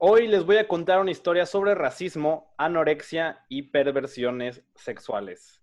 Hoy les voy a contar una historia sobre racismo, anorexia y perversiones sexuales.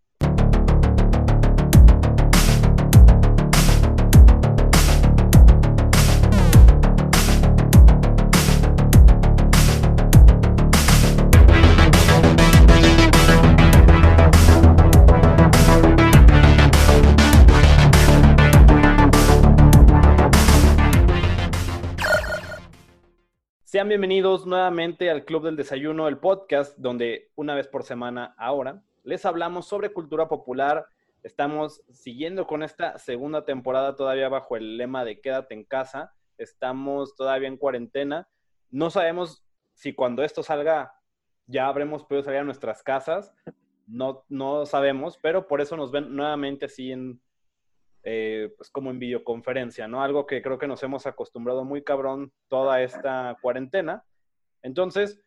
Bienvenidos nuevamente al Club del Desayuno, el podcast donde una vez por semana ahora les hablamos sobre cultura popular. Estamos siguiendo con esta segunda temporada todavía bajo el lema de quédate en casa. Estamos todavía en cuarentena. No sabemos si cuando esto salga ya habremos podido salir a nuestras casas. No, no sabemos, pero por eso nos ven nuevamente así en, eh, pues como en videoconferencia, ¿no? Algo que creo que nos hemos acostumbrado muy cabrón toda esta cuarentena. Entonces,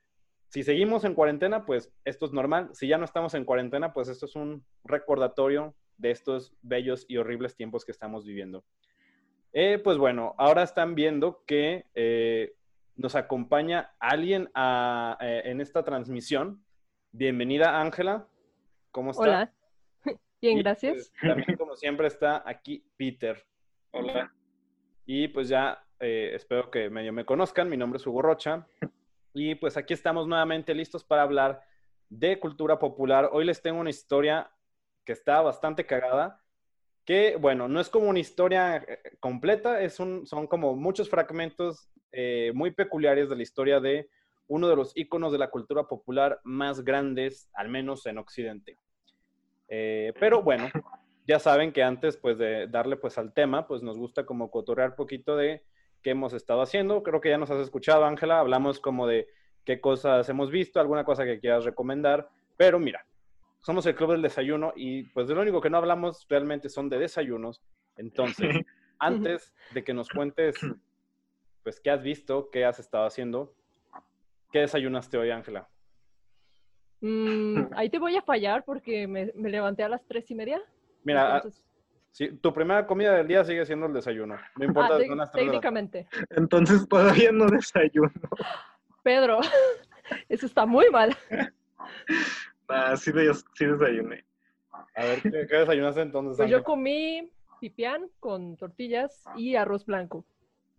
si seguimos en cuarentena, pues esto es normal. Si ya no estamos en cuarentena, pues esto es un recordatorio de estos bellos y horribles tiempos que estamos viviendo. Eh, pues bueno, ahora están viendo que eh, nos acompaña alguien en esta transmisión. Bienvenida, Ángela. ¿Cómo está? Hola. Bien, gracias. Pues, también, como siempre, está aquí Peter. Hola. Y pues ya eh, espero que medio me conozcan. Mi nombre es Hugo Rocha. Y pues aquí estamos nuevamente listos para hablar de cultura popular. Hoy les tengo una historia que está bastante cagada. Que, bueno, no es como una historia eh, completa, es un, son como muchos fragmentos eh, muy peculiares de la historia de uno de los íconos de la cultura popular más grandes, al menos en Occidente. Eh, pero bueno, ya saben que antes pues de darle pues al tema, pues nos gusta como cotorrear poquito de qué hemos estado haciendo. Creo que ya nos has escuchado, Ángela, hablamos como de qué cosas hemos visto, alguna cosa que quieras recomendar, pero mira, somos el club del desayuno y pues de lo único que no hablamos realmente son de desayunos. Entonces, antes de que nos cuentes pues qué has visto, qué has estado haciendo, ¿qué desayunaste hoy, Ángela? Mm, ahí te voy a fallar porque me, levanté a las tres y media. Mira, tu primera comida del día sigue siendo el desayuno. No importa ah, las Técnicamente. Entonces todavía no desayuno. Pedro, eso está muy mal. Ah, sí, desayuné. A ver, ¿qué, desayunaste entonces? Pues yo comí pipián con tortillas y arroz blanco.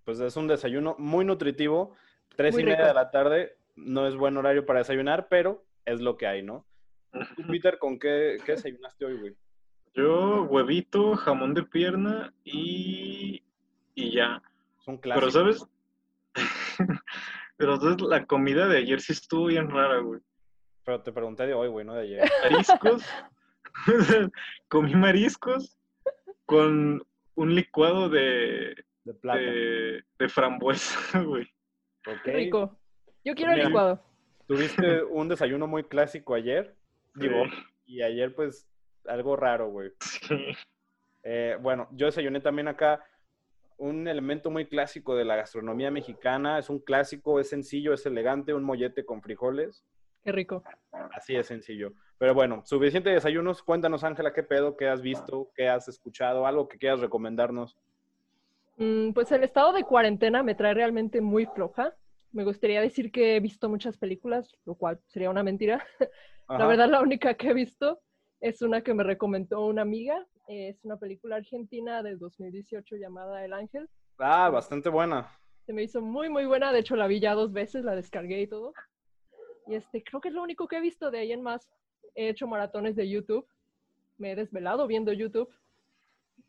Pues es un desayuno muy nutritivo. Tres y media de la tarde no es buen horario para desayunar, pero es lo que hay, ¿no? Peter, ¿con qué, qué desayunaste hoy, güey? Yo, huevito, jamón de pierna y, y ya. Son clásicos. Pero, ¿sabes? Pero, ¿sabes? La comida de ayer sí estuvo bien rara, güey. Pero te pregunté de hoy, güey, no de ayer. Mariscos. Comí mariscos con un licuado de... De plata. De, frambuesa, güey. Qué rico. Yo quiero el licuado. Tuviste un desayuno muy clásico ayer, digo, y ayer pues algo raro, güey. Eh, bueno, yo desayuné también acá un elemento muy clásico de la gastronomía mexicana. Es un clásico, es sencillo, es elegante, un mollete con frijoles. Qué rico. Así es sencillo. Pero bueno, suficiente desayunos. Cuéntanos, Ángela, qué pedo, qué has visto, qué has escuchado, algo que quieras recomendarnos. Mm, pues el estado de cuarentena me trae realmente muy floja. Me gustaría decir que he visto muchas películas, lo cual sería una mentira. La verdad, la única que he visto es una que me recomendó una amiga. Es una película argentina del 2018 llamada El Ángel. Ah, bastante buena. Se me hizo muy, muy buena. De hecho, la vi ya dos veces, la descargué y todo. Y este, creo que es lo único que he visto. De ahí en más, he hecho maratones de YouTube. Me he desvelado viendo YouTube.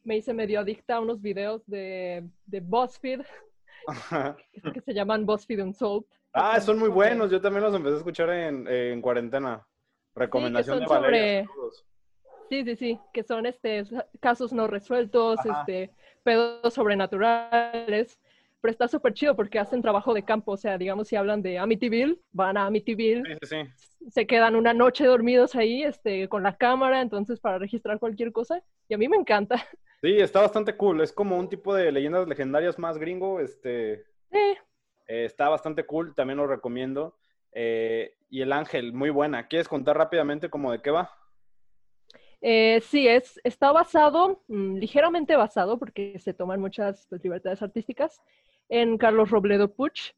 Me hice medio adicta a unos videos de, de BuzzFeed que se llaman BuzzFeed Unsolved. Ah, son muy buenos. Yo también los empecé a escuchar en, en cuarentena. Recomendación de Valeria. Sí, sí, sí, que son este casos no resueltos, este pedos sobrenaturales. Pero está súper chido porque hacen trabajo de campo. O sea, digamos, si hablan de Amityville, van a Amityville. Sí, sí, Se quedan una noche dormidos ahí este, con la cámara, entonces para registrar cualquier cosa. Y a mí me encanta. Sí, está bastante cool. Es como un tipo de leyendas legendarias más gringo. Este, eh, está bastante cool, también lo recomiendo. Eh, y El Ángel, muy buena. ¿Quieres contar rápidamente cómo de qué va? Eh, sí, es, está basado, mm, ligeramente basado, porque se toman muchas pues, libertades artísticas, en Carlos Robledo Puch.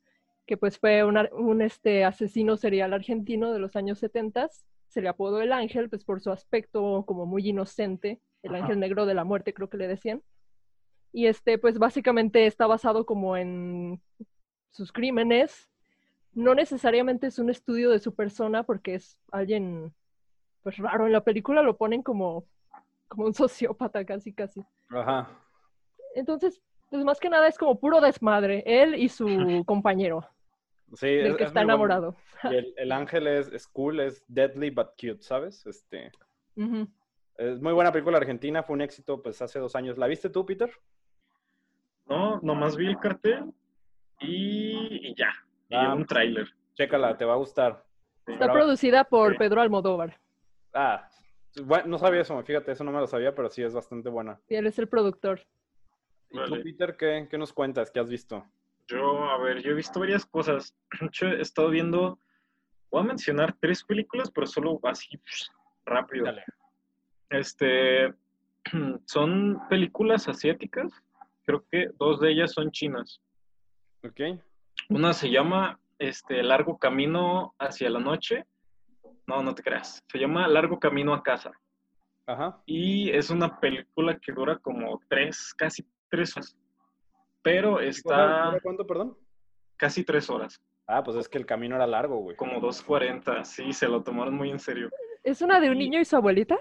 que pues fue un, un, este, asesino serial argentino de los años 70. Se le apodó el ángel, pues por su aspecto como muy inocente, el Ajá. ángel negro de la muerte creo que le decían. Y este, pues básicamente está basado como en sus crímenes. No necesariamente es un estudio de su persona porque es alguien pues raro. En la película lo ponen como, como un sociópata casi casi. Ajá. Entonces, pues más que nada es como puro desmadre, él y su compañero, Sí, del es- que es está enamorado. Y el, el ángel es, es cool, es deadly but cute, ¿sabes? Este, es muy buena película argentina, fue un éxito pues hace dos años. ¿La viste tú, Peter? No, nomás vi el cartel y, y ya. Y Ah. un tráiler. Chécala, te va a gustar. Está Pero- producida por Sí. Pedro Almodóvar. Ah, bueno, no sabía eso, fíjate, eso no me lo sabía, pero sí es bastante buena. Y él es el productor. ¿Y tú. Peter, qué, qué nos cuentas? ¿Qué has visto? Yo, a ver, yo he visto varias cosas. Hecho, he estado viendo, voy a mencionar tres películas, pero solo así rápido. Dale. Este, son películas asiáticas. Creo que dos de ellas son chinas. ¿Ok? Una se llama este, Largo Camino hacia la Noche. No, no te creas. Se llama Largo Camino a casa. Ajá. Y es una película que dura como tres, casi tres horas. Pero está ¿Dura ¿Cuánto, perdón? casi tres horas. Ah, pues es que el camino era largo, güey. Como 2.40. Sí, se lo tomaron muy en serio. ¿Es una de un niño y su abuelita?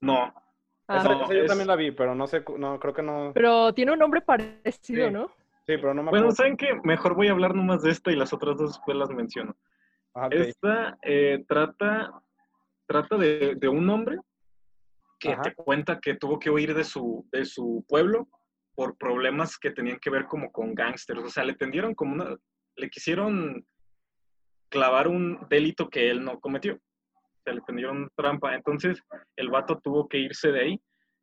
No, Ah, Esa, no, esa yo es- también la vi, pero no sé, cu- no, creo que no. Pero tiene un nombre parecido, Sí. ¿no? Sí, pero no me bueno, acuerdo. ¿saben qué? Mejor voy a hablar nomás de esta y las otras dos después las menciono. Ok. Esta eh, trata, trata de, de un hombre que Ajá. te cuenta que tuvo que huir de su, de su pueblo por problemas que tenían que ver como con gángsters. O sea, le tendieron como una... Le quisieron clavar un delito que él no cometió. O sea, le tendieron trampa. Entonces, el vato tuvo que irse de ahí.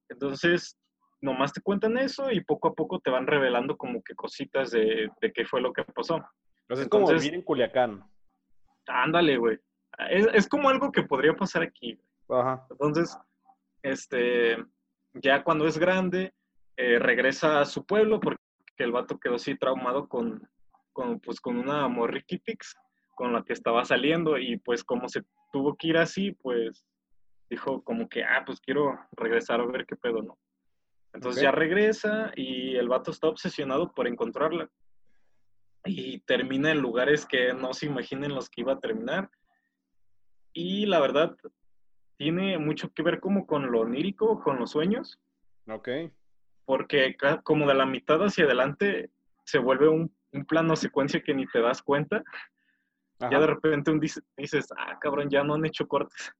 Entonces, nomás te cuentan eso y poco a poco te van revelando como que cositas de, de qué fue lo que pasó. Entonces es como vivir en Culiacán. Ándale, güey. Es, es como algo que podría pasar aquí. Ajá. Entonces, este, ya cuando es grande, eh, regresa a su pueblo porque el vato quedó así traumado con, con, pues, con una morriquitix con la que estaba saliendo y pues como se tuvo que ir así, pues dijo como que, ah, pues quiero regresar a ver qué pedo, ¿no? Entonces ya regresa y el vato está obsesionado por encontrarla y termina en lugares que no se imaginen los que iba a terminar. Y la verdad, tiene mucho que ver como con lo onírico, con los sueños, Ok. Porque como de la mitad hacia adelante se vuelve un, un plano secuencia que ni te das cuenta. Ajá. Ya de repente un dice- dices, ah, cabrón, ya no han hecho cortes.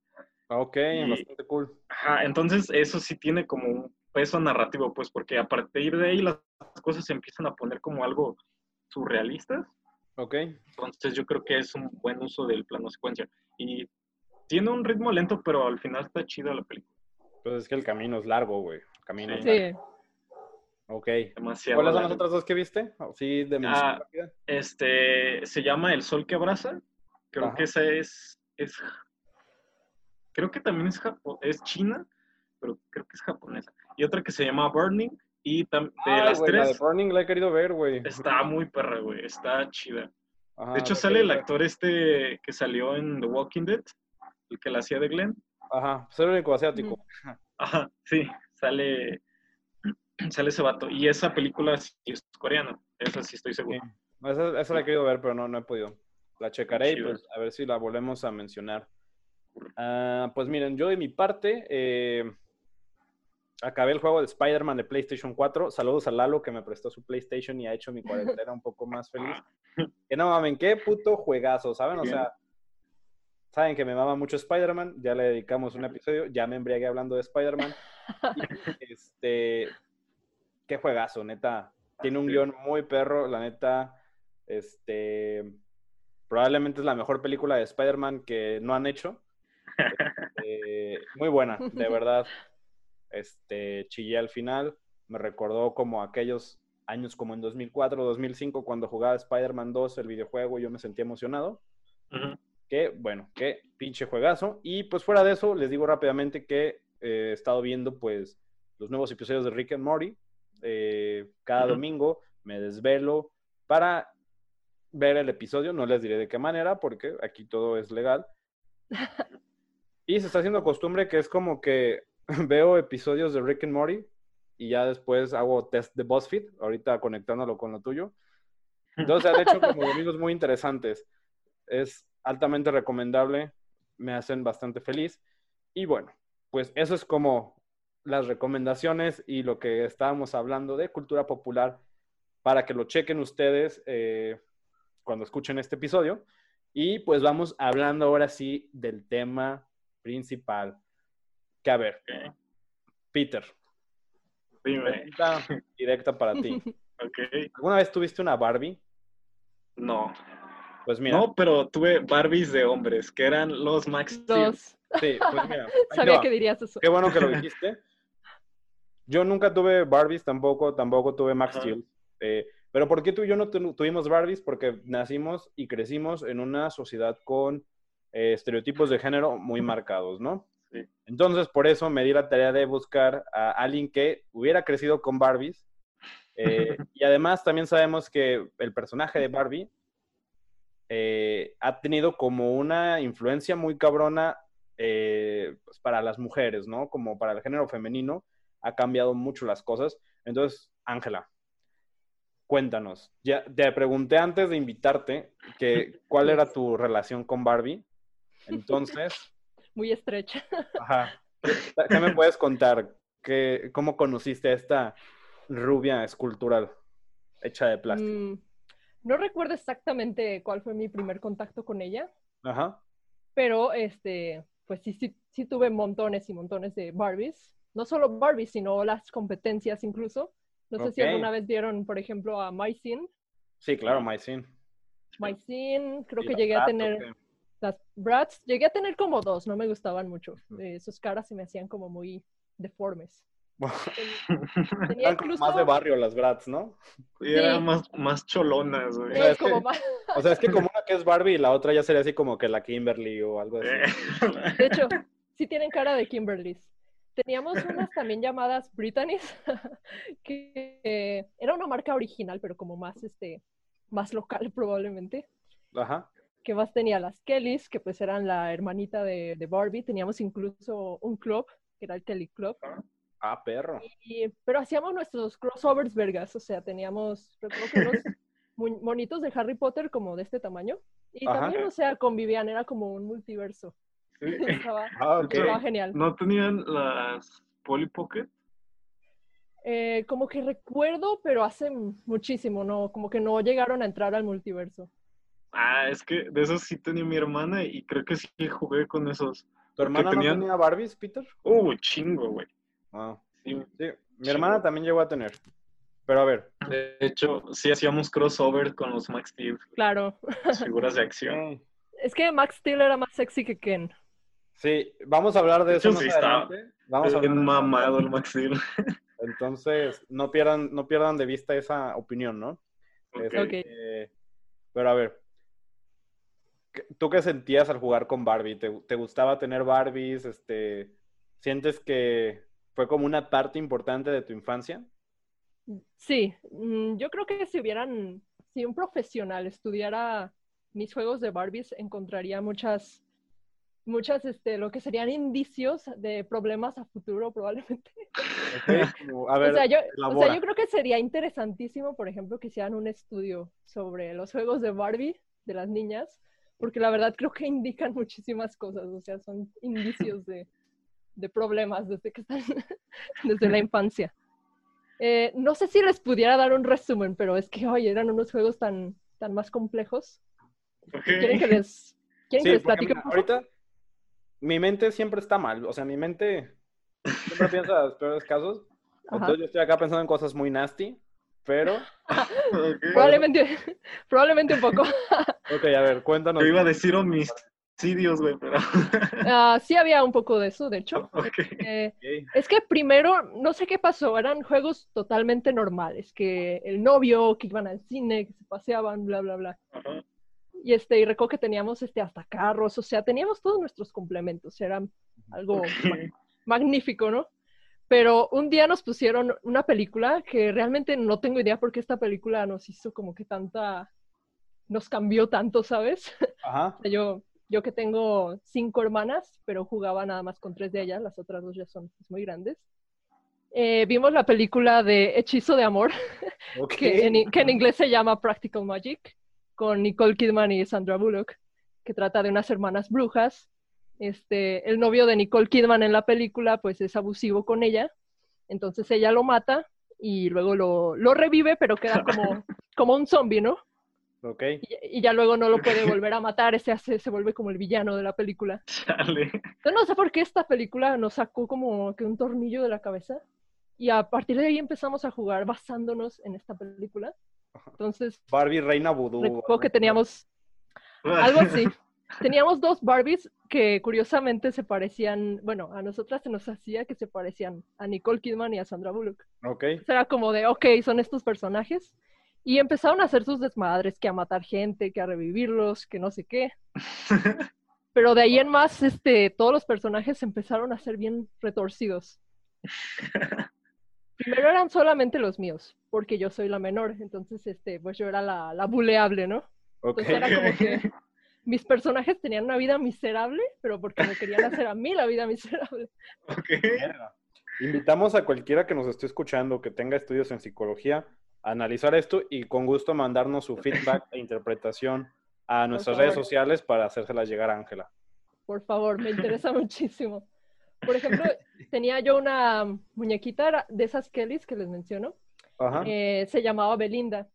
Ok, y- bastante cool. Ajá, entonces eso sí tiene como un peso narrativo, pues, porque a partir de ahí las cosas se empiezan a poner como algo surrealistas. Ok. Entonces yo creo que es un buen uso del plano secuencia. Y tiene un ritmo lento, pero al final está chido la película. Pues es que el camino es largo, güey. El camino es Sí. largo. Ok. Demasiado. ¿Cuáles son las otras dos que viste? Sí, de Ah, rápida. Este, se llama El Sol que Abraza. Creo Ajá. que esa es, es, creo que también es, japo- es china, pero creo que es japonesa. Y otra que se llama Burning. Y tam- de Ay, las güey, la de tres, Burning la he querido ver, güey. está muy perra, güey. Está chida. Ajá, De hecho, sale el actor este que salió en The Walking Dead, el que la hacía de Glenn. Ajá, era el único asiático. Ajá, sí, sale, sale ese vato. Y esa película sí es coreana, esa sí estoy Sí. seguro. Esa, esa la he querido ver, pero no, no he podido. La checaré y pues a ver si la volvemos a mencionar. Ah, pues miren, yo de mi parte eh, acabé el juego de Spider-Man de PlayStation 4. Saludos a Lalo que me prestó su PlayStation y ha hecho mi cuarentena un poco más feliz. Que no mamen, qué puto juegazo, ¿saben? O sea, saben que me mama mucho Spider-Man, ya le dedicamos un episodio, ya me embriagué hablando de Spider-Man. Este, qué juegazo, neta. Tiene un Sí. guion muy perro, la neta. Este, probablemente es la mejor película de Spider-Man que no han hecho. Este, muy buena, de verdad. Este, chillé al final. Me recordó como aquellos años como en 2004, 2005, cuando jugaba Spider-Man 2, el videojuego, yo me sentía emocionado. Que, bueno, qué pinche juegazo. Y pues fuera de eso, les digo rápidamente que eh, he estado viendo pues los nuevos episodios de Rick and Morty. Eh, cada domingo me desvelo para ver el episodio, no les diré de qué manera, porque aquí todo es legal. Y se está haciendo costumbre que es como que veo episodios de Rick and Morty y ya después hago test de BuzzFeed, ahorita conectándolo con lo tuyo. Entonces, han hecho como domingos muy interesantes. Es altamente recomendable, me hacen bastante feliz. Y bueno, pues eso es como las recomendaciones y lo que estábamos hablando de cultura popular para que lo chequen ustedes eh, cuando escuchen este episodio. Y pues vamos hablando ahora sí del tema principal. Que a ver, Peter. Dime. directa para ti. Okay. ¿Alguna vez tuviste una Barbie? No. Pues mira. No, pero tuve Barbies de hombres, que eran los Max Steel. Dos. Sí, pues mira. Sabía que dirías eso. Qué bueno que lo dijiste. Yo nunca tuve Barbies, tampoco, tampoco tuve Max Ajá. Steel. Eh, pero ¿por qué tú y yo no tu- tuvimos Barbies? Porque nacimos y crecimos en una sociedad con eh, estereotipos de género muy marcados, ¿no? Sí. Entonces, por eso me di la tarea de buscar a alguien que hubiera crecido con Barbies. Eh, y además también sabemos que el personaje de Barbie eh, ha tenido como una influencia muy cabrona pues, para las mujeres, ¿no? Como para el género femenino, ha cambiado mucho las cosas. Entonces, Ángela, cuéntanos. Ya te pregunté antes de invitarte que cuál era tu relación con Barbie. Entonces, Muy estrecha. ajá, ¿qué, me puedes contar? ¿Qué, ¿Cómo conociste a esta rubia escultural hecha de plástico? Mm, no recuerdo exactamente cuál fue mi primer contacto con ella, Ajá. pero este, pues sí, sí, sí tuve montones y montones de Barbies. No solo Barbies, sino las competencias incluso. No sé si alguna vez vieron, por ejemplo, a Mycin. Sí, claro, Mycin. Mycin, creo Y que llegué a tener ¿o las Bratz. Llegué a tener como dos, no me gustaban mucho. Eh, sus caras se me hacían como muy deformes. Ten- Tenía Eran como incluso... más de barrio las Bratz, ¿no? Y eran Sí. más, más cholonas, güey. eh, sea, es como que- más- O sea, es que como una que es Barbie y la otra ya sería así como que la Kimberly o algo así. Eh, De hecho, sí tienen cara de Kimberly's. Teníamos unas también llamadas Britannies, que eh, era una marca original, pero como más, este, más local probablemente. Ajá. Que más tenía las Kellys, que pues eran la hermanita de, de Barbie. Teníamos incluso un club, que era el Kelly Club. Ah, perro. Y- pero hacíamos nuestros crossovers vergas, o sea, teníamos, que unos monitos de Harry Potter como de este tamaño. Y Ajá. también, o sea, convivían, era como un multiverso. Sí. Estaba, Ah, estaba genial. ¿No tenían las Polly Pocket? Eh, como que recuerdo, pero hace muchísimo, ¿no? Como que no llegaron a entrar al multiverso. Ah, es que de esos sí tenía mi hermana y creo que sí jugué con esos. ¿Tu hermana tenían- no tenía Barbies, Peter? Uh, chingo, güey. Ah, Sí. sí. Mi hermana también llegó a tener. Pero a ver. De hecho, sí hacíamos crossover con los Max Steel, Claro. las figuras de acción. Es que Max Steel era más sexy que Ken. Sí, vamos a hablar de eso hecho, más sí. Vamos Bien eso. mamado el Max Steel. Entonces, no pierdan, no pierdan de vista esa opinión, ¿no? Ok. Este, Ok. eh, pero a ver, ¿qué- ¿tú qué sentías al jugar con Barbie? ¿Te, te gustaba tener Barbies? Este, ¿Sientes que fue como una parte importante de tu infancia? Sí, mm, yo creo que si hubieran, si un profesional estudiara mis juegos de Barbies, encontraría muchas, muchas, este, lo que serían indicios de problemas a futuro probablemente. Ok, como, a ver, o, sea, yo, o elabora. sea, yo creo que sería interesantísimo, por ejemplo, que hicieran un estudio sobre los juegos de Barbie de las niñas, porque la verdad creo que indican muchísimas cosas, o sea, son indicios de, de problemas desde que están, desde la infancia. Eh, no sé si les pudiera dar un resumen, pero es que, oye, eran unos juegos tan, tan más complejos. ¿Quieren que les, ¿quieren Sí, que les platique mira, un poco? ahorita mi mente siempre está mal, o sea, mi mente siempre piensa en los peores casos. Ajá. Entonces yo estoy acá pensando en cosas muy nasty, pero, Ok. Probablemente, probablemente un poco. ok, a ver, cuéntanos. Yo iba a decir homicidios, güey, pero... Ah, sí había un poco de eso, de hecho. Ok. Eh, Ok. Es que primero, no sé qué pasó, eran juegos totalmente normales, que el novio, que iban al cine, que se paseaban, bla, bla, bla. Ajá. Y este, y recuerdo que teníamos este hasta carros, o sea, teníamos todos nuestros complementos, era algo ma- magnífico, ¿no? Pero un día nos pusieron una película que realmente no tengo idea por qué esta película nos hizo como que tanta, nos cambió tanto, ¿sabes? Ajá. O sea, yo, yo que tengo cinco hermanas, pero jugaba nada más con tres de ellas, las otras dos ya son muy grandes. Eh, vimos la película de Hechizo de Amor, Ok. que en, i- que en inglés se llama Practical Magic, con Nicole Kidman y Sandra Bullock, que trata de unas hermanas brujas. Este, el novio de Nicole Kidman en la película, pues es abusivo con ella, entonces ella lo mata y luego lo, lo revive, pero queda como, como un zombie, ¿no? Ok. Y, y ya luego no lo puede volver a matar, ese hace- se vuelve como el villano de la película. Chale. Yo no sé por qué esta película nos sacó como que un tornillo de la cabeza. Y a partir de ahí empezamos a jugar basándonos en esta película. Entonces, Barbie Reina Vudú. recuerdo que teníamos algo así. Teníamos dos Barbies que curiosamente se parecían, bueno, a nosotras se nos hacía que se parecían a Nicole Kidman y a Sandra Bullock. Ok. Entonces era como de, ok, son estos personajes. Y empezaron a hacer sus desmadres, que a matar gente, que a revivirlos, que no sé qué. Pero de ahí en más, este, todos los personajes empezaron a ser bien retorcidos. Primero eran solamente los míos, porque yo soy la menor, entonces, este, pues yo era la, la buleable, ¿no? Ok. Entonces era como que mis personajes tenían una vida miserable, pero porque me querían hacer a mí la vida miserable. Ok. Invitamos a cualquiera que nos esté escuchando, que tenga estudios en psicología, a analizar esto y con gusto mandarnos su feedback e interpretación a nuestras redes sociales para hacérselas llegar a Ángela. Por favor, me interesa muchísimo. Por ejemplo, tenía yo una muñequita de esas Kellys que les menciono. Ajá. eh, se llamaba Belinda.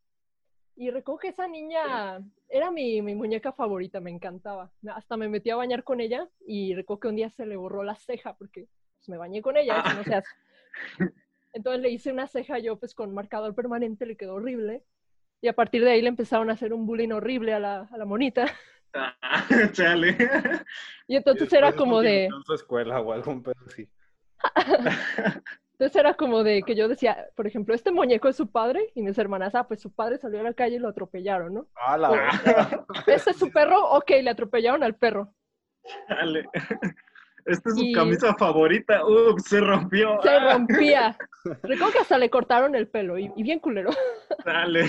Y recuerdo que esa niña era mi, mi muñeca favorita, me encantaba. Hasta me metí a bañar con ella y recuerdo que un día se le borró la ceja porque pues, me bañé con ella, eso no se hace. Entonces le hice una ceja yo pues con marcador permanente, le quedó horrible. Y a partir de ahí le empezaron a hacer un bullying horrible a la, a la monita. Ah, Chale. Y entonces era como de... En su escuela o algún pedo así. Entonces era como de que yo decía, por ejemplo, este muñeco es su padre y mis hermanas, ah, pues su padre salió a la calle y lo atropellaron, ¿no? Ah, la verga. ¿Este es su perro? Ok, le atropellaron al perro. Chale. Esta es su Y- camisa favorita. Ups, se rompió. Se Ah, rompía. Recuerdo que hasta le cortaron el pelo y, y bien culero. Chale.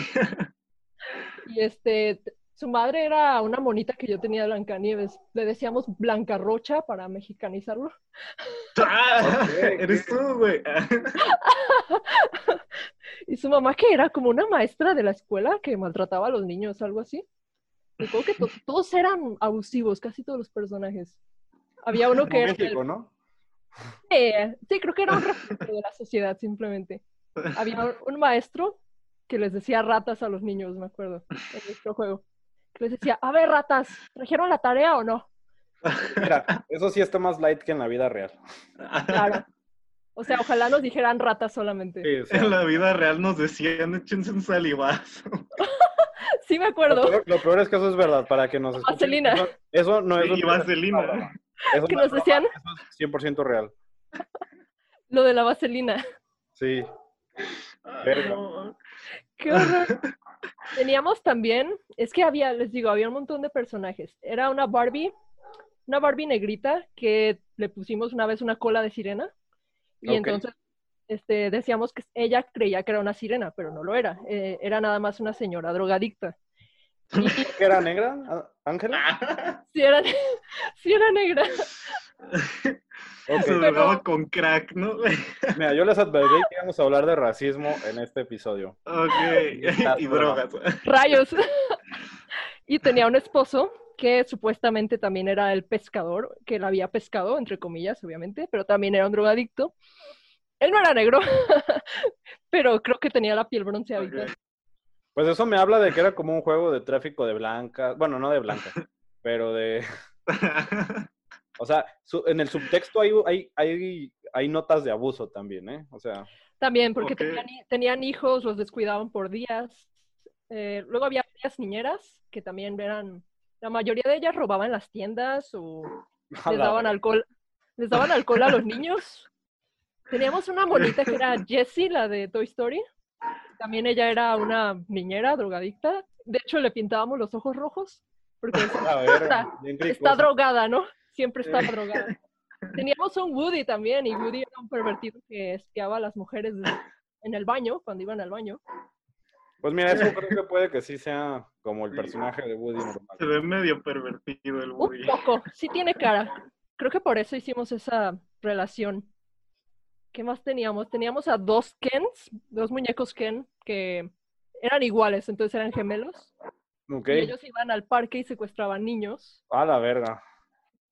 Y este, su madre era una monita que yo tenía de Blancanieves. Le decíamos Blanca Rocha para mexicanizarlo. Ah, Eres tú, güey. Y su mamá que era como una maestra de la escuela que maltrataba a los niños, algo así. Recuerdo que to- todos eran abusivos, casi todos los personajes. Había uno que era... el- México, ¿no? Eh, sí, creo que era un reflejo de la sociedad simplemente. Había un maestro que les decía ratas a los niños, me acuerdo, en nuestro juego. Les decía, a ver, ratas, ¿trajeron la tarea o no? Mira, eso sí está más light que en la vida real. Claro. O sea, ojalá nos dijeran ratas solamente. Sí, o sea, En la vida real nos decían, échense un salivazo. Sí me lo, acuerdo. peor, lo peor es que eso es verdad, para que nos escuchen. Vaselina. Eso, eso no es... Sí, vaselina. Eso Que no es nos decían Eso es 100% real. lo de la vaselina. Sí. Ay, no. Qué horror. Teníamos también, es que había, les digo, había un montón de personajes. Era una Barbie, una Barbie negrita que le pusimos una vez una cola de sirena. Y entonces este, decíamos que ella creía que era una sirena, pero no lo era. Eh, era nada más una señora drogadicta. Y ¿Qué era negra, Ángela? Sí era, sí era negra. Ok. Se drogaba con crack, ¿no? Mira, yo les advertí que íbamos a hablar de racismo en este episodio. Ok. Y drogas. Rayos. Y tenía un esposo que supuestamente también era el pescador, que la había pescado, entre comillas, obviamente, pero también era un drogadicto. Él no era negro, pero creo que tenía la piel bronceadita. Ok. Pues eso me habla de que era como un juego de tráfico de blancas. Bueno, no de blancas, pero de. O sea, su- en el subtexto hay, hay, hay, hay notas de abuso también, ¿eh? O sea, También porque tenían hijos, los descuidaban por días. Eh, luego había niñeras que también eran, la mayoría de ellas robaban las tiendas o les daban alcohol, les daban alcohol a los niños. Teníamos una monita que era Jessie, la de Toy Story. También ella era una niñera drogadicta. De hecho, le pintábamos los ojos rojos porque decía, ver, está, está drogada, ¿no? Siempre está drogada. Teníamos un Woody también, y Woody era un pervertido que espiaba a las mujeres en el baño, cuando iban al baño. Pues mira, eso creo que puede que sí sea como el personaje de Woody normal. Se ve medio pervertido el Un Woody. poco, sí tiene cara. Creo que por eso hicimos esa relación. ¿Qué más teníamos? Teníamos a dos Kens, dos muñecos Ken, que eran iguales, entonces eran gemelos. Ok. Y ellos iban al parque y secuestraban niños. A la verga.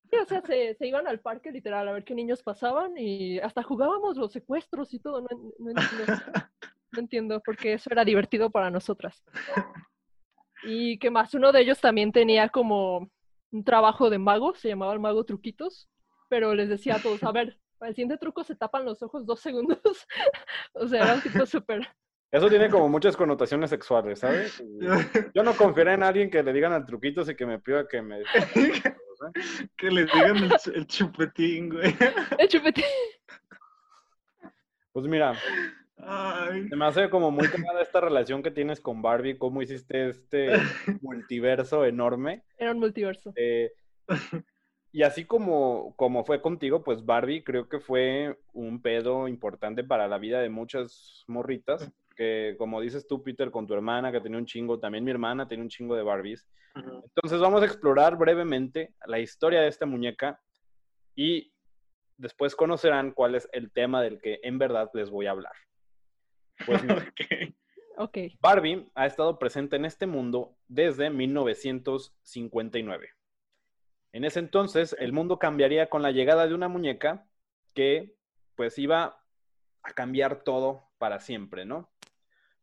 Sí, o sea, se, se iban al parque literal a ver qué niños pasaban y hasta jugábamos los secuestros y todo. No, no entiendo, no entiendo porque eso era divertido para nosotras. Y que más, uno de ellos también tenía como un trabajo de mago, se llamaba el mago Truquitos, pero les decía a todos, a ver, para el siguiente truco se tapan los ojos dos segundos. o sea, era un tipo súper... Eso tiene como muchas connotaciones sexuales, ¿sabes? Y Yo no confiaré en alguien que le digan al truquitos y que me pida que me... que les digan el chupetín, güey. El chupetín. Pues mira, Ay. se me hace como muy cagada esta relación que tienes con Barbie, cómo hiciste este multiverso enorme. Era un multiverso. Eh, y así como, como fue contigo, pues Barbie creo que fue un pedo importante para la vida de muchas morritas, que como dices tú, Peter, con tu hermana que tenía un chingo, también mi hermana tenía un chingo de Barbies. Entonces vamos a explorar brevemente la historia de esta muñeca y después conocerán cuál es el tema del que en verdad les voy a hablar. Pues mira, Ok. Ok. Barbie ha estado presente en este mundo desde 1959. En ese entonces, el mundo cambiaría con la llegada de una muñeca que pues iba a cambiar todo para siempre, ¿no?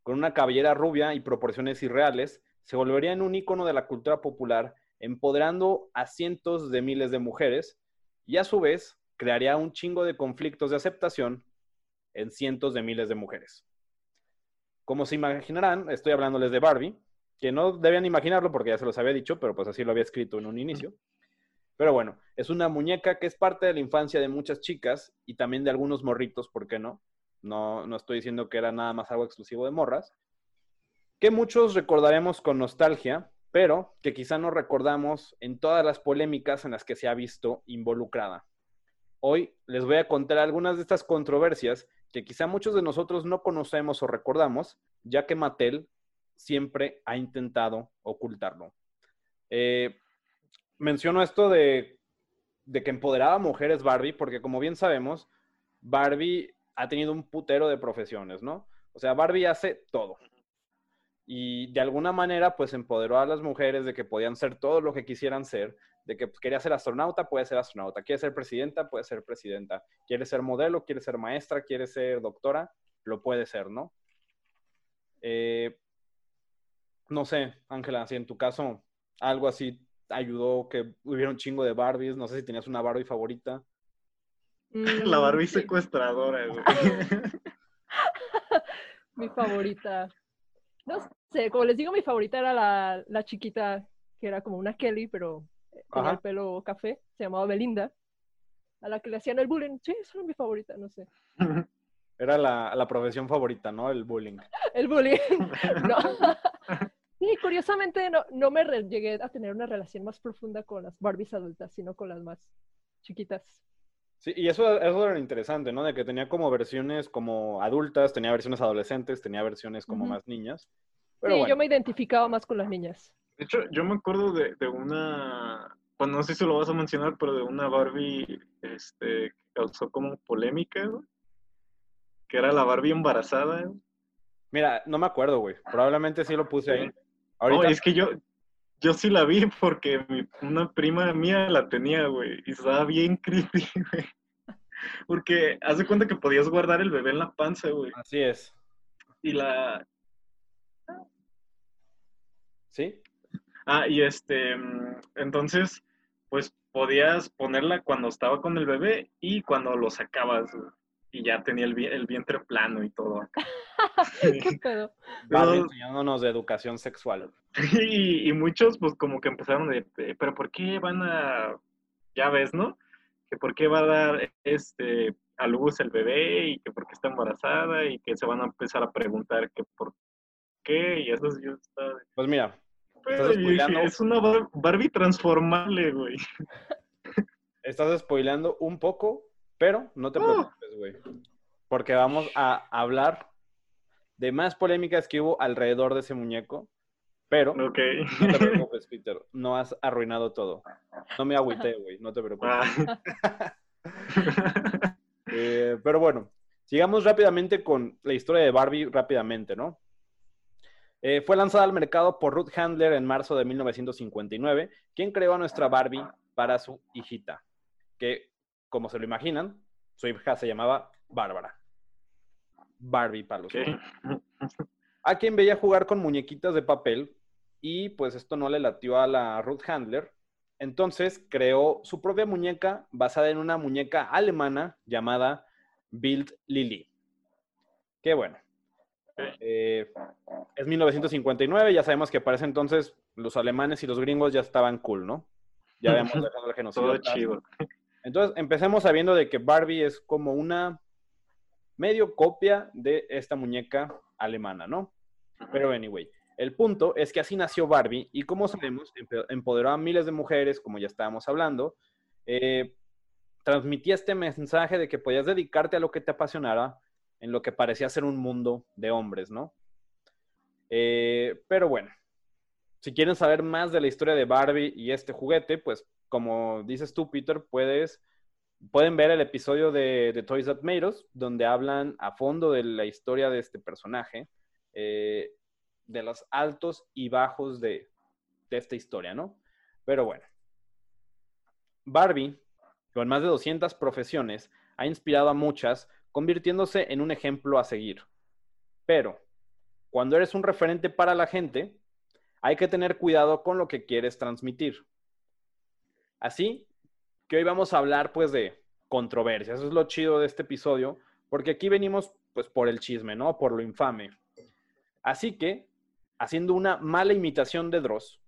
Con una cabellera rubia y proporciones irreales, se volvería en un icono de la cultura popular, empoderando a cientos de miles de mujeres y a su vez crearía un chingo de conflictos de aceptación en cientos de miles de mujeres. Como se imaginarán, estoy hablándoles de Barbie, que no debían imaginarlo porque ya se los había dicho, pero pues así lo había escrito en un inicio. Pero bueno, es una muñeca que es parte de la infancia de muchas chicas y también de algunos morritos, ¿por qué no? No, no estoy diciendo que era nada más algo exclusivo de morras. Que muchos recordaremos con nostalgia, pero que quizá no recordamos en todas las polémicas en las que se ha visto involucrada. Hoy les voy a contar algunas de estas controversias que quizá muchos de nosotros no conocemos o recordamos, ya que Mattel siempre ha intentado ocultarlo. Eh, menciono esto de, de que empoderaba a mujeres Barbie, porque como bien sabemos, Barbie ha tenido un putero de profesiones, ¿no? O sea, Barbie hace todo. Y de alguna manera, pues empoderó a las mujeres de que podían ser todo lo que quisieran ser, de que pues, quería ser astronauta, puede ser astronauta, quiere ser presidenta, puede ser presidenta, quiere ser modelo, quiere ser maestra, quiere ser doctora, lo puede ser, ¿no? Eh, no sé, Ángela, si en tu caso algo así ayudó que hubiera un chingo de Barbies, no sé si tenías una Barbie favorita. La Mm, Barbie sí, secuestradora, güey. Mi favorita. No sé, como les digo, mi favorita era la, la chiquita, que era como una Kelly, pero Ajá. el pelo café. Se llamaba Belinda. A la que le hacían el bullying. Sí, esa era mi favorita, no sé. Era la, la profesión favorita, ¿no? El bullying. El bullying. no. Sí, curiosamente no, no me llegué a tener una relación más profunda con las Barbies adultas, sino con las más chiquitas. Sí, y eso, eso era interesante, ¿no? De que tenía como versiones como adultas, tenía versiones adolescentes, tenía versiones como más niñas. Pero sí, bueno, yo me identificaba más con las niñas. De hecho, yo me acuerdo de, de una, pues no sé si lo vas a mencionar, pero de una Barbie este, que causó como polémica, güey. Que era la Barbie embarazada. güey. mira, no me acuerdo, güey. Probablemente sí lo puse ahí. No, Ahorita, es que yo, yo sí la vi porque mi- una prima mía la tenía, güey. Y estaba bien creepy, güey. Porque haz de cuenta que podías guardar el bebé en la panza, güey. así es. Y la, ¿Sí? Ah, y este, entonces, pues podías ponerla cuando estaba con el bebé y cuando lo sacabas, güey, y ya tenía el, el vientre plano y todo. ¿Qué pedo? De educación sexual. Y, y muchos, pues como que empezaron de, "Eh, pero ¿por qué van a, ya ves, ¿no? Que por qué va a dar este a luz el bebé y que por qué está embarazada y que se van a empezar a preguntar que por qué y eso yo estaba de, Pues mira, Es una Bar- Barbie transformable, güey. estás spoileando un poco, pero no te Oh. preocupes, güey. Porque vamos a hablar de más polémicas que hubo alrededor de ese muñeco. Pero no te preocupes, Peter, no has arruinado todo. No me agüité, güey, no te preocupes. Ah. Eh, pero bueno, sigamos rápidamente con la historia de Barbie rápidamente, ¿no? Eh, fue lanzada al mercado por Ruth Handler en marzo de 1959, quien creó a nuestra Barbie para su hijita, que, como se lo imaginan, su hija se llamaba Bárbara. Barbie para los a quien veía jugar con muñequitas de papel y pues esto no le latió a la Ruth Handler. Entonces creó su propia muñeca basada en una muñeca alemana llamada Bild Lily. Qué bueno. Eh, es 1959, ya sabemos que para ese entonces los alemanes y los gringos ya estaban cool, ¿no? Ya habíamos dejado el genocidio. Todo atrás. chido. Entonces, empecemos sabiendo de que Barbie es como una medio copia de esta muñeca alemana, ¿no? Pero anyway, el punto es que así nació Barbie y como sabemos, empoderó a miles de mujeres, como ya estábamos hablando, eh, transmitía este mensaje de que podías dedicarte a lo que te apasionara en lo que parecía ser un mundo de hombres, ¿no? Eh, pero bueno, si quieren saber más de la historia de Barbie y este juguete, pues como dices tú, Peter, puedes, pueden ver el episodio de, de Toys That Made Us, donde hablan a fondo de la historia de este personaje, eh, de los altos y bajos de, de esta historia, ¿no? Pero bueno, Barbie, con más de 200 profesiones, ha inspirado a muchas, convirtiéndose en un ejemplo a seguir. Pero, cuando eres un referente para la gente, hay que tener cuidado con lo que quieres transmitir. Así que hoy vamos a hablar pues de controversia. Eso es lo chido de este episodio, porque aquí venimos pues por el chisme, ¿no? Por lo infame. Así que, haciendo una mala imitación de Dross,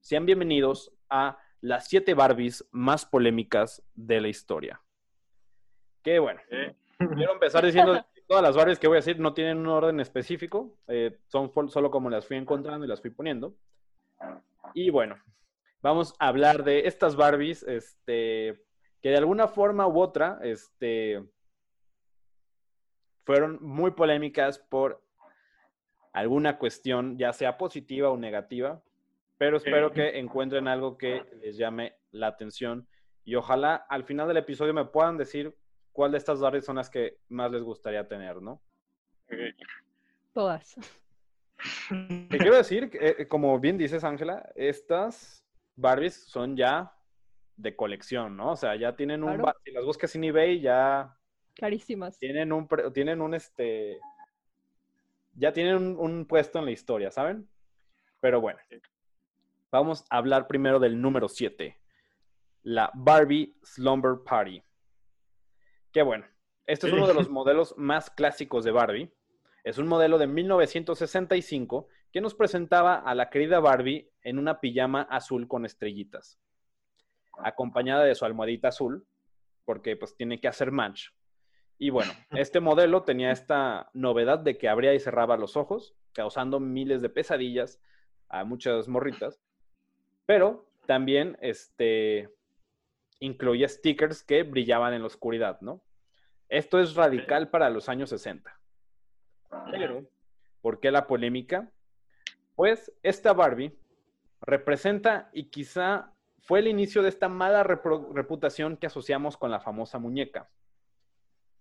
sean bienvenidos a las siete Barbies más polémicas de la historia. Que bueno, Eh, quiero empezar diciendo que todas las Barbies que voy a decir no tienen un orden específico, eh, son solo como las fui encontrando y las fui poniendo. Y bueno, vamos a hablar de estas Barbies, este, que de alguna forma u otra, este, fueron muy polémicas por alguna cuestión, ya sea positiva o negativa, pero espero que encuentren algo que les llame la atención y ojalá al final del episodio me puedan decir cuál de estas Barbies son las que más les gustaría tener, ¿no? Todas. Te quiero decir, eh, como bien dices, Ángela, estas Barbies son ya de colección, ¿no? O sea, ya tienen un... Claro. Si las buscas en eBay, ya Carísimas. tienen un... Tienen un, este... Ya tienen un, un puesto en la historia, ¿saben? Pero bueno. Vamos a hablar primero del número 7. La Barbie Slumber Party. Qué bueno. Este es uno de los modelos más clásicos de Barbie. Es un modelo de 1965 que nos presentaba a la querida Barbie en una pijama azul con estrellitas, acompañada de su almohadita azul, porque pues tiene que hacer match. Y bueno, este modelo tenía esta novedad de que abría y cerraba los ojos, causando miles de pesadillas a muchas morritas, pero también este, incluía stickers que brillaban en la oscuridad, ¿no? Esto es radical para los años 60. Pero, ¿por qué la polémica? Pues esta Barbie representa y quizá fue el inicio de esta mala reputación que asociamos con la famosa muñeca,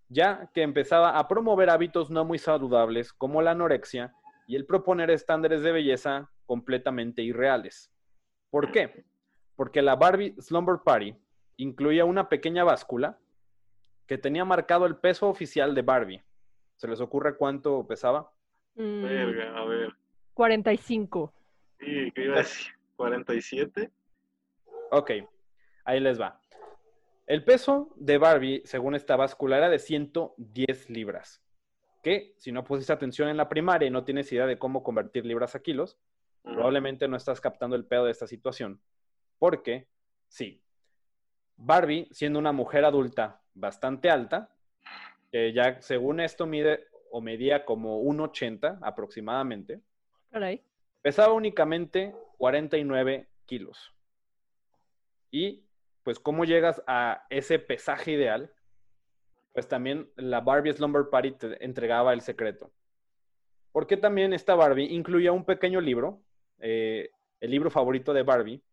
ya que empezaba a promover hábitos no muy saludables como la anorexia y el proponer estándares de belleza completamente irreales. ¿Por qué? Porque la Barbie Slumber Party incluía una pequeña báscula que tenía marcado el peso oficial de Barbie. ¿Se les ocurre cuánto pesaba? Mm, Verga, a ver. 45. Sí, ¿qué iba a decir? 47. Ok, ahí les va. El peso de Barbie, según esta báscula, era de 110 libras. Que, si no pusiste atención en la primaria y no tienes idea de cómo convertir libras a kilos, probablemente no estás captando el pedo de esta situación. Porque, sí, Barbie, siendo una mujer adulta bastante alta, que ya según esto mide o medía como 1,80 aproximadamente, pesaba únicamente 49 kilos. Y, pues, ¿cómo llegas a ese pesaje ideal? Pues también la Barbie Slumber Party te entregaba el secreto. Porque también esta Barbie incluía un pequeño libro, eh, el libro favorito de Barbie,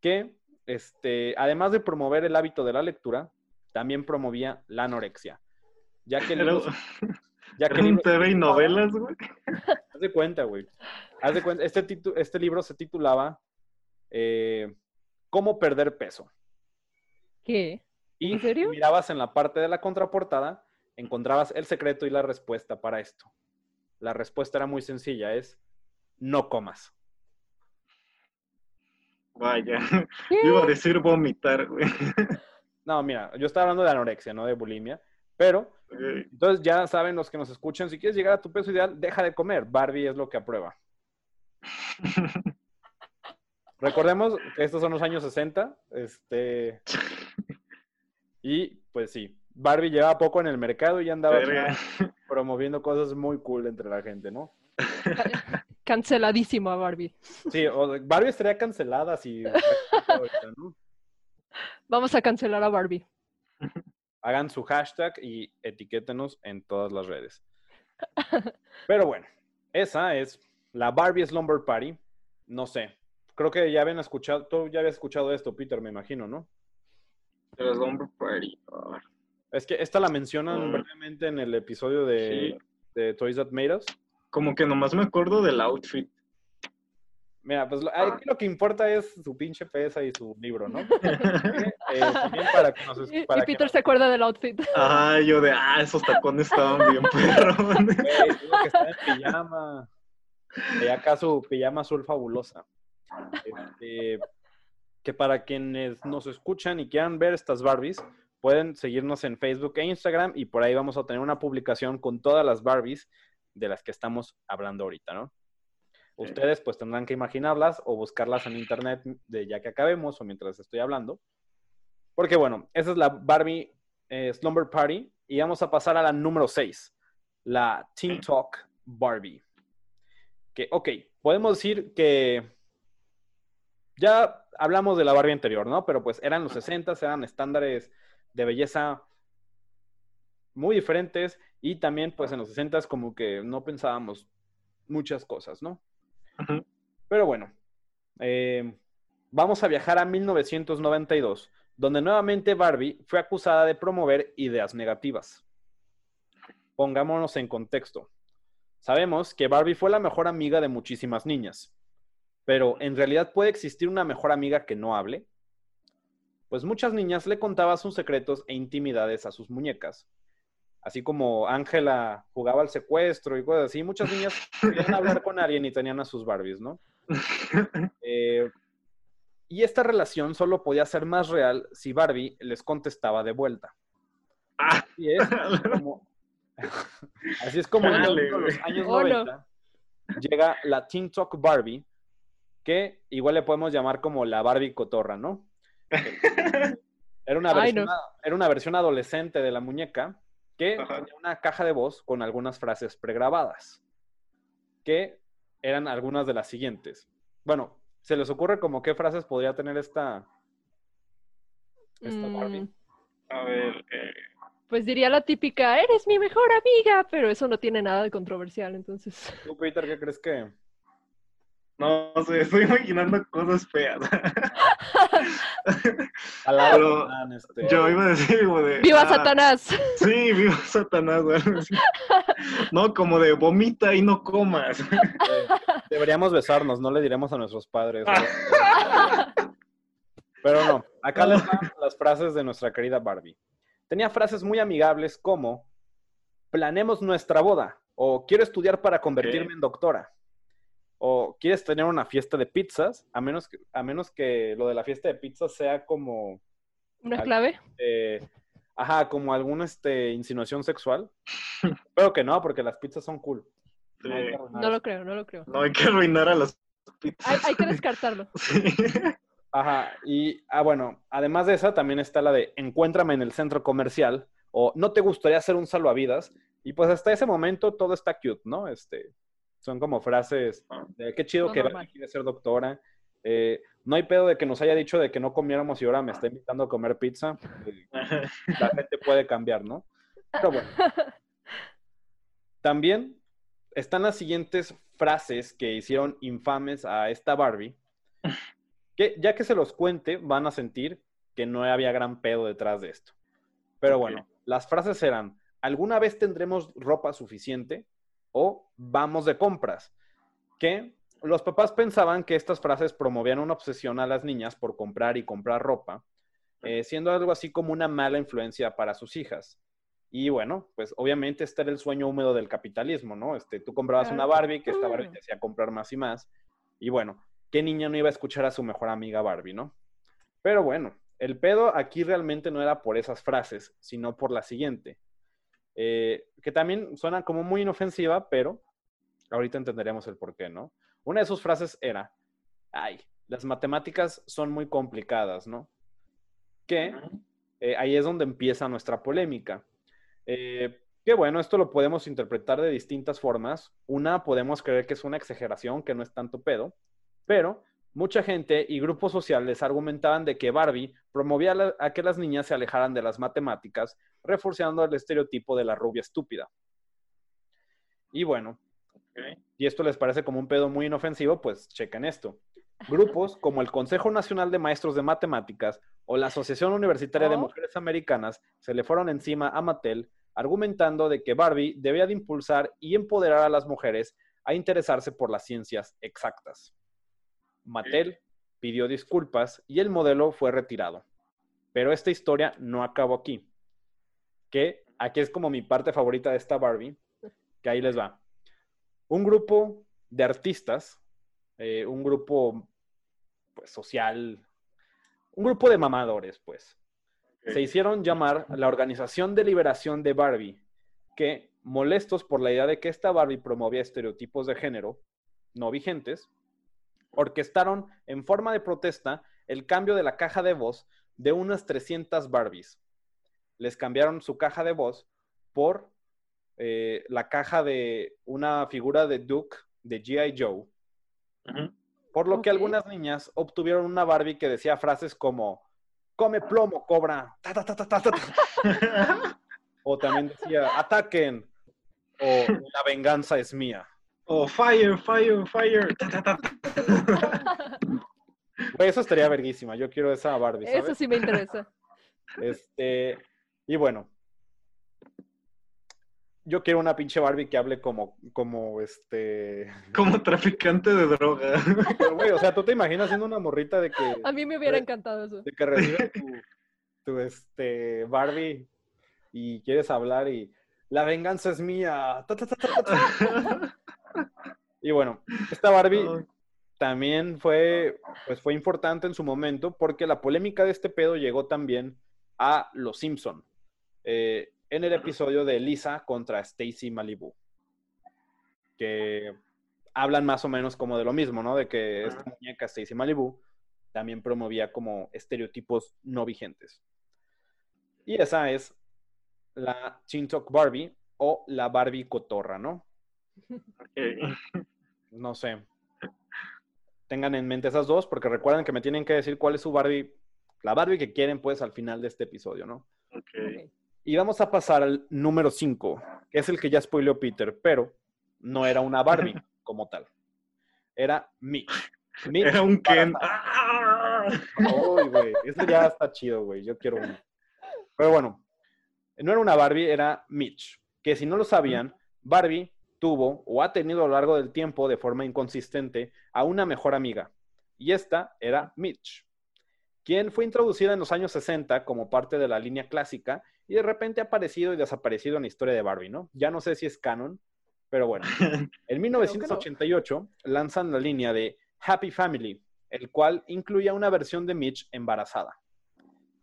que este, además de promover el hábito de la lectura, también promovía la anorexia. Ya que el libro, ya que el ¿Eran libro- TV y novelas, güey? Haz de cuenta, güey. Haz de cuenta, este, titu- este libro se titulaba eh, ¿Cómo perder peso? ¿Qué? Y ¿En serio? mirabas en la parte de la contraportada, encontrabas el secreto y la respuesta para esto. La respuesta era muy sencilla, es no comas. Vaya. ¿Qué? Iba a decir vomitar, güey. No, mira, yo estaba hablando de anorexia, no de bulimia, pero entonces ya saben los que nos escuchan, si quieres llegar a tu peso ideal, deja de comer. Barbie es lo que aprueba. Recordemos que estos son los años 60, este, y pues sí, Barbie llevaba poco en el mercado y ya andaba promoviendo cosas muy cool entre la gente, ¿no? Canceladísimo a Barbie. Sí, o Barbie estaría cancelada si. Vamos a cancelar a Barbie. hagan su hashtag y etiquétenos en todas las redes. Pero bueno, esa es la Barbie Slumber Party. No sé, creo que ya habían escuchado, tú ya habías escuchado esto, Peter, me imagino, ¿no? The Slumber Party. Es que esta la mencionan Mm. brevemente en el episodio de, de Toys That Made Us. Como que nomás me acuerdo del outfit. Mira, pues lo, aquí lo que importa es su pinche pesa y su libro, ¿no? Eh, también para que nos Y, para y que Peter nos- se acuerda del outfit. Ajá, yo de, ah, esos tacones estaban bien perros. Que está en pijama. Y acá su pijama azul fabulosa. Este, que para quienes nos escuchan y quieran ver estas Barbies, pueden seguirnos en Facebook e Instagram y por ahí vamos a tener una publicación con todas las Barbies de las que estamos hablando ahorita, ¿no? Ustedes pues tendrán que imaginarlas o buscarlas en internet de ya que acabemos o mientras estoy hablando. Porque bueno, esa es la Barbie eh, Slumber Party y vamos a pasar a la número 6, la Teen Talk Barbie. Que, ok, podemos decir que ya hablamos de la Barbie anterior, ¿no? Pero pues eran los 60, eran estándares de belleza muy diferentes y también pues en los 60 como que no pensábamos muchas cosas, ¿no? Pero bueno, eh, vamos a viajar a 1992, donde nuevamente Barbie fue acusada de promover ideas negativas. Pongámonos en contexto. Sabemos que Barbie fue la mejor amiga de muchísimas niñas, pero ¿en realidad puede existir una mejor amiga que no hable? Pues muchas niñas le contaban sus secretos e intimidades a sus muñecas. Así como Ángela jugaba al secuestro y cosas así, muchas niñas querían hablar con alguien y tenían a sus Barbies, ¿no? Eh, y esta relación solo podía ser más real si Barbie les contestaba de vuelta. Ah, Así es como, así es como en los años Oh, no. 90 llega la Teen Talk Barbie, que igual le podemos llamar como la Barbie cotorra, ¿no? Era una Ay, versión, no. era una versión adolescente de la muñeca que Ajá. tenía una caja de voz con algunas frases pregrabadas, que eran algunas de las siguientes. Bueno, ¿se les ocurre como qué frases podría tener esta, esta Barbie? Mm, A ver, eh, pues diría la típica, eres mi mejor amiga, pero eso no tiene nada de controversial, entonces. ¿Tú, Peter, qué crees que...? No sé, estoy imaginando cosas feas. Pero este, Yo iba a decir como de... ¡Viva ah, Satanás! Sí, viva Satanás. No, como de vomita y no comas. eh, deberíamos besarnos, no le diremos a nuestros padres. Pero no, acá les van las frases de nuestra querida Barbie. Tenía frases muy amigables como, planemos nuestra boda, o quiero estudiar para convertirme en doctora, o quieres tener una fiesta de pizzas, a menos que, a menos que lo de la fiesta de pizzas sea como, ¿Una clave? eh, ajá, como alguna este, insinuación sexual. Pero que no, porque las pizzas son cool. No Sí. lo creo, no lo creo. No hay que arruinar a las pizzas. Hay, hay que descartarlo. Sí. Ajá, y ah, bueno, además de esa también está la de encuéntrame en el centro comercial o no te gustaría hacer un salvavidas. Y pues hasta ese momento todo está cute, ¿no? Este, son como frases de qué chido Lo que. Barbie quiere ser doctora. Eh, no hay pedo de que nos haya dicho de que no comiéramos y ahora me está invitando a comer pizza. Eh, la gente puede cambiar, ¿no? Pero bueno. También están las siguientes frases que hicieron infames a esta Barbie, que ya que se los cuente van a sentir que no había gran pedo detrás de esto. Pero bueno, las frases eran, ¿alguna vez tendremos ropa suficiente? O vamos de compras. Que los papás pensaban que estas frases promovían una obsesión a las niñas por comprar y comprar ropa, eh, siendo algo así como una mala influencia para sus hijas. Y bueno, pues obviamente este era el sueño húmedo del capitalismo, ¿no? Este, tú comprabas una. Barbie, que esta Barbie te hacía comprar más y más. Y bueno, ¿qué niña no iba a escuchar a su mejor amiga Barbie, no? Pero bueno, el pedo aquí realmente no era por esas frases, sino por la siguiente, eh, que también suena como muy inofensiva, pero ahorita entenderemos el por qué, ¿no? Una de sus frases era, ay, las matemáticas son muy complicadas, ¿no? Que eh, ahí es donde empieza nuestra polémica. Eh, que bueno, esto lo podemos interpretar de distintas formas. Una, podemos creer que es una exageración, que no es tanto pedo, pero mucha gente y grupos sociales argumentaban de que Barbie promovía a que las niñas se alejaran de las matemáticas, reforzando el estereotipo de la rubia estúpida. Y bueno, y esto les parece como un pedo muy inofensivo, pues chequen esto. Grupos como el Consejo Nacional de Maestros de Matemáticas o la Asociación Universitaria de Oh. Mujeres Americanas se le fueron encima a Mattel argumentando de que Barbie debía de impulsar y empoderar a las mujeres a interesarse por las ciencias exactas. Mattel pidió disculpas y el modelo fue retirado. Pero esta historia no acabó aquí. Que aquí es como mi parte favorita de esta Barbie, que ahí les va. Un grupo de artistas, eh, un grupo pues, social, un grupo de mamadores, pues, se hicieron llamar la Organización de Liberación de Barbie, que, molestos por la idea de que esta Barbie promovía estereotipos de género no vigentes, orquestaron en forma de protesta el cambio de la caja de voz de unas 300 Barbies. Les cambiaron su caja de voz por eh, la caja de una figura de Duke de G.I. Joe, Ujú. por lo que Ok. algunas niñas obtuvieron una Barbie que decía frases como come plomo, cobra, ta, ta, ta, ta, ta, ta, ta". o también decía ataquen, o la venganza es mía. Oh, fire, fire, fire. Ta, ta, ta, ta. Güey, eso estaría verguísima, yo quiero esa Barbie, ¿sabes? Eso sí me interesa. Este, y bueno, yo quiero una pinche Barbie que hable como, como este, Como traficante de droga. Pero, güey, o sea, tú te imaginas siendo una morrita de que, A mí me hubiera Re- encantado eso. de que recibes tu, tu, este, Barbie y quieres hablar y la venganza es mía. ta, ta, ta, ta, ta, ta. Y bueno, esta Barbie también fue, pues fue importante en su momento porque la polémica de este pedo llegó también a Los Simpson eh, en el episodio de Lisa contra Stacy Malibu, que hablan más o menos como de lo mismo, ¿no? De que esta muñeca Stacy Malibu también promovía como estereotipos no vigentes. Y esa es la Chintok Barbie o la Barbie cotorra, ¿no? Ok. No sé. Tengan en mente esas dos, porque recuerden que me tienen que decir cuál es su Barbie, la Barbie que quieren, pues, al final de este episodio, ¿no? Ok. Ok. Y vamos a pasar al número 5, que es el que ya spoileó Peter, pero no era una Barbie como tal. Era Mitch. Mitch Era un Ken. Uy, güey, eso ya está chido, güey. Yo quiero uno. Pero bueno, no era una Barbie, era Mitch. Que si no lo sabían, Barbie tuvo o ha tenido a lo largo del tiempo, de forma inconsistente, a una mejor amiga. Y esta era Mitch, quien fue introducida en los años 60 como parte de la línea clásica y de repente ha aparecido y desaparecido en la historia de Barbie, ¿no? Ya no sé si es canon, pero bueno. En 1988 lanzan la línea de Happy Family, el cual incluía una versión de Mitch embarazada.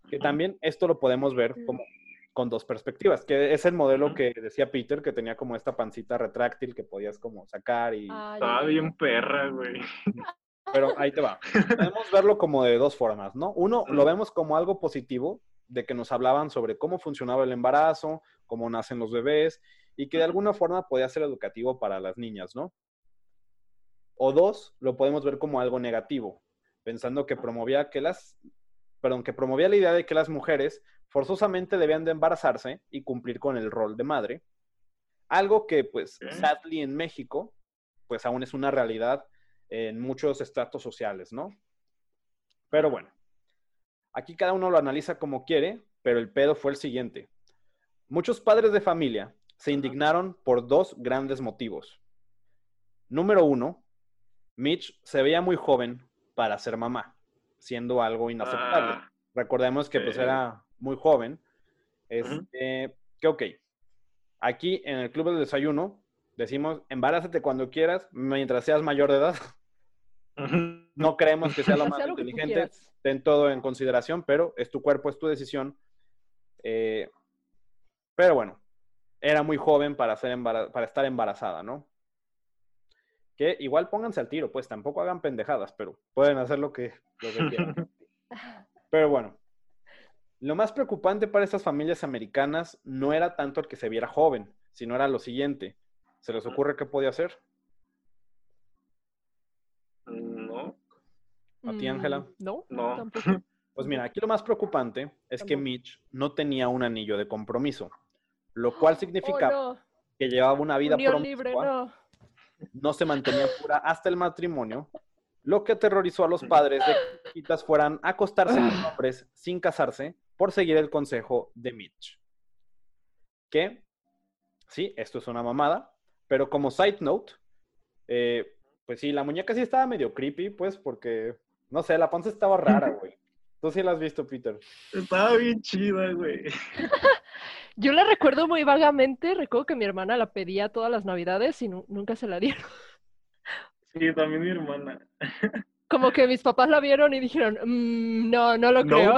Que también esto lo podemos ver como con dos perspectivas, que es el modelo que decía Peter, que tenía como esta pancita retráctil que podías como sacar y... Estaba bien perra, güey. Pero ahí te va. Podemos verlo como de dos formas, ¿no? Uno, lo vemos como algo positivo, de que nos hablaban sobre cómo funcionaba el embarazo, cómo nacen los bebés, y que de alguna forma podía ser educativo para las niñas, ¿no? O dos, lo podemos ver como algo negativo, pensando que promovía que las, perdón, que promovía la idea de que las mujeres forzosamente debían de embarazarse y cumplir con el rol de madre, Algo que, pues, sadly en México, pues aún es una realidad en muchos estratos sociales, ¿no? Pero bueno, aquí cada uno lo analiza como quiere, pero el pedo fue el siguiente. Muchos padres de familia se indignaron por dos grandes motivos. Número uno, Mitch se veía muy joven para ser mamá, siendo algo inaceptable. Ah, Recordemos que pues era muy joven. Este, que ok. Aquí en el Club del Desayuno decimos, embarázate cuando quieras, mientras seas mayor de edad. No creemos que sea lo más inteligente. Ten todo en consideración, pero es tu cuerpo, es tu decisión. Eh, pero bueno, era muy joven para, ser para estar embarazada, ¿no? Que igual pónganse al tiro, pues tampoco hagan pendejadas, pero pueden hacer lo que, lo que quieran. Pero bueno, lo más preocupante para estas familias americanas no era tanto el que se viera joven, sino era lo siguiente. ¿Se les ocurre qué podía hacer? ¿A ti, Ángela? Mm, No, no. tampoco. Pues mira, aquí lo más preocupante es que. Mitch no tenía un anillo de compromiso, lo cual significa Oh, no. que llevaba una vida Unión promiscua, libre, no. no se mantenía pura hasta el matrimonio, lo que aterrorizó a los padres de que chiquitas fueran a acostarse con hombres sin casarse por seguir el consejo de Mitch. Que, sí, esto es una mamada, pero como side note, eh, pues sí, la muñeca sí estaba medio creepy, pues, porque, no sé, la panza estaba rara, güey. Tú sí la has visto, Peter. estaba bien chida, güey. Yo la recuerdo muy vagamente. Recuerdo que mi hermana la pedía todas las navidades y nu- nunca se la dieron. Sí, también mi hermana. Como que mis papás la vieron y dijeron, "Mm, no, no lo No. creo.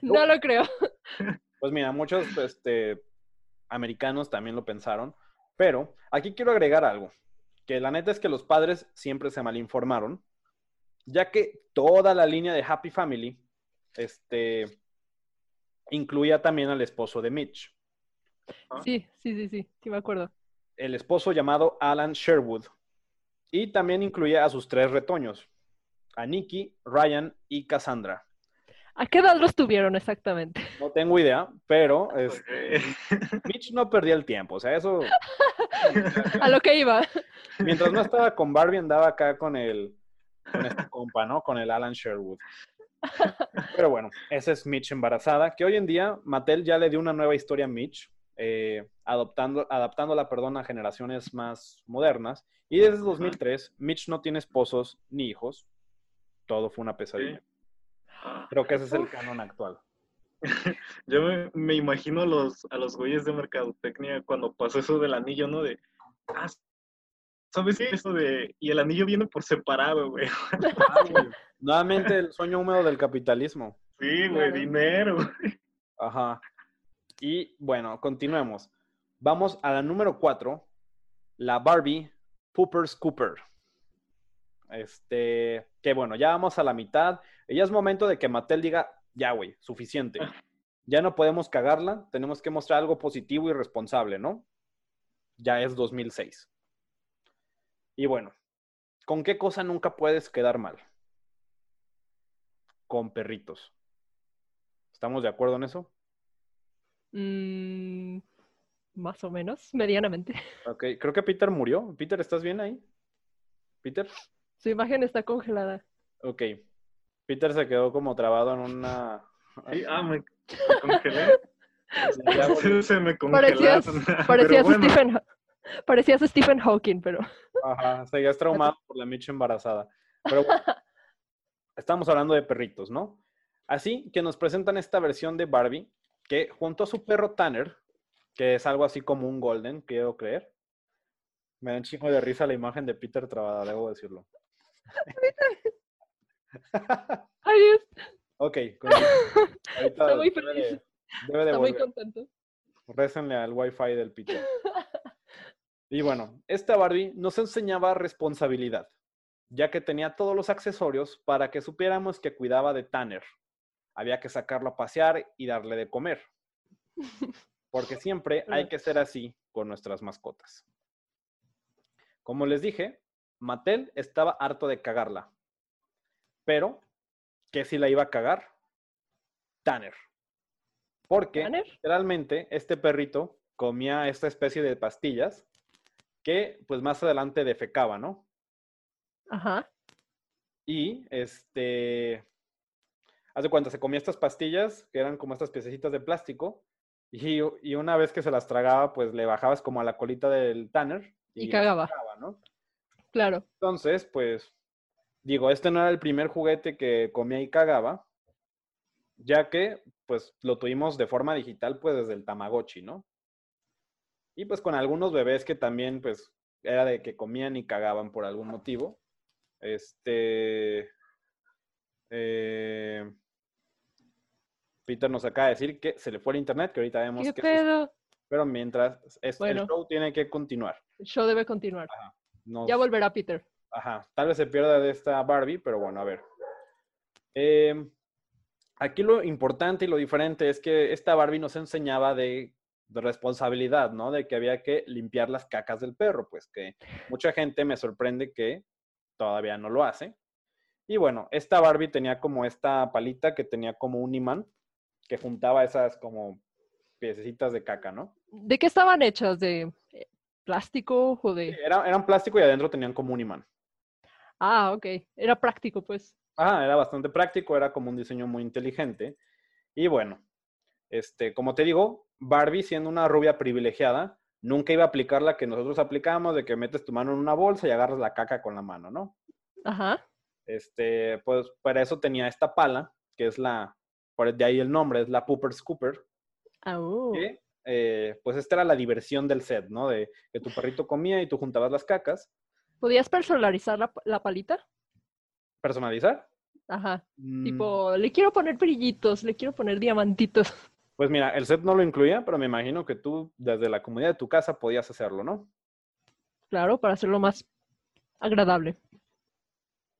no lo creo. Pues mira, muchos este, americanos también lo pensaron, pero aquí quiero agregar algo, que la neta es que los padres siempre se malinformaron, ya que toda la línea de Happy Family este, incluía también al esposo de Mitch, Sí, sí, sí, sí, sí me acuerdo. el esposo llamado Alan Sherwood, y también incluía a sus tres retoños, a Nikki, Ryan y Cassandra. ¿A qué edad los tuvieron exactamente? No tengo idea, pero este. Mitch no perdía el tiempo, o sea, eso... A lo que iba. Mientras no estaba con Barbie, andaba acá con el, con este compa, ¿no? Con el Alan Sherwood. Pero bueno, esa es Mitch embarazada, que hoy en día Mattel ya le dio una nueva historia a Mitch, eh, adoptando, adaptándola, perdón, a generaciones más modernas. Y desde 2003, Mitch no tiene esposos ni hijos. Todo fue una pesadilla. Creo que ese es el canon actual. Yo me, me imagino a los, a los güeyes de mercadotecnia cuando pasó eso del anillo, ¿no? De, ah, ¿sabes? Eso de, y el anillo viene por separado, güey. Ah, güey. Nuevamente el sueño húmedo del capitalismo. Sí, güey, dinero. Ajá. Y bueno, continuemos. Vamos a la número 4, la Barbie Poopers Cooper. Este, que bueno, ya vamos a la mitad. Y ya es momento de que Mattel diga, ya, güey, suficiente. Ya no podemos cagarla, tenemos que mostrar algo positivo y responsable, ¿no? Ya es 2006. Y bueno, ¿con qué cosa nunca puedes quedar mal? Con perritos. ¿Estamos de acuerdo en eso? Mm, más o menos, medianamente. Ok, creo que Peter murió. Peter, ¿estás bien ahí? Peter. Su imagen está congelada. Ok. Peter se quedó como trabado en una... Sí, ah, me, me congelé. Se me Parecías, congelaron. parecías, Pero bueno, Stephen, parecías Stephen Hawking, pero Ajá, seguías traumado por la Mitch embarazada. Pero bueno, estamos hablando de perritos, ¿no? Así que nos presentan esta versión de Barbie que junto a su perro Tanner, que es algo así como un golden, quiero creer. Me da un chingo de risa la imagen de Peter trabada, debo decirlo. ay Dios, Ok. Ahorita Está muy feliz. de- debe de está muy contento. Récenle al wifi del Peter. Y bueno, esta Barbie nos enseñaba responsabilidad, ya que tenía todos los accesorios para que supiéramos que cuidaba de Tanner. Había que sacarlo a pasear y darle de comer. Porque siempre hay que ser así con nuestras mascotas. Como les dije, Mattel estaba harto de cagarla. Pero, ¿qué si la iba a cagar? Tanner. Porque ¿Tanner? literalmente este perrito comía esta especie de pastillas que pues más adelante defecaba, ¿no? Ajá. Y este, haz de cuenta, se comía estas pastillas que eran como estas piececitas de plástico y, y una vez que se las tragaba, pues le bajabas como a la colita del Tanner. Y la cagaba. sacaba, ¿no? Claro. Entonces, pues, digo, este no era el primer juguete que comía y cagaba, ya que, pues, lo tuvimos de forma digital, pues, desde el Tamagotchi, ¿no? Y pues con algunos bebés que también, pues, era de que comían y cagaban por algún motivo. Este. eh, Peter nos acaba de decir que se le fue el internet, que ahorita vemos ¿Qué que. pedo? Pero mientras, es- Bueno. el show tiene que continuar. El show debe continuar. Nos- Ya volverá Peter. Ajá, tal vez se pierda de esta Barbie, pero bueno, a ver. Eh, aquí lo importante y lo diferente es que esta Barbie nos enseñaba de, de responsabilidad, ¿no? De que había que limpiar las cacas del perro, pues que mucha gente me sorprende que todavía no lo hace. Y bueno, esta Barbie tenía como esta palita que tenía como un imán que juntaba esas como piececitas de caca, ¿no? ¿De qué estaban hechas? ¿De eh, plástico o de...? Era, eran plástico y adentro tenían como un imán. Ah, ok. Era práctico, pues. Ah, era bastante práctico, era como un diseño muy inteligente. Y bueno, este, como te digo, Barbie siendo una rubia privilegiada, nunca iba a aplicar la que nosotros aplicamos de que metes tu mano en una bolsa y agarras la caca con la mano, ¿no? Ajá. Este, pues para eso tenía esta pala, que es la, de ahí el nombre, es la Pooper Scooper, Ah, uh. que eh, pues esta era la diversión del set, ¿no? De que tu perrito comía y tú juntabas las cacas. ¿Podías personalizar la, la palita? Personalizar. Ajá. Mm, Tipo, le quiero poner brillitos, le quiero poner diamantitos. Pues mira, el set no lo incluía, pero me imagino que tú desde la comunidad de tu casa podías hacerlo, ¿no? Claro, para hacerlo más agradable.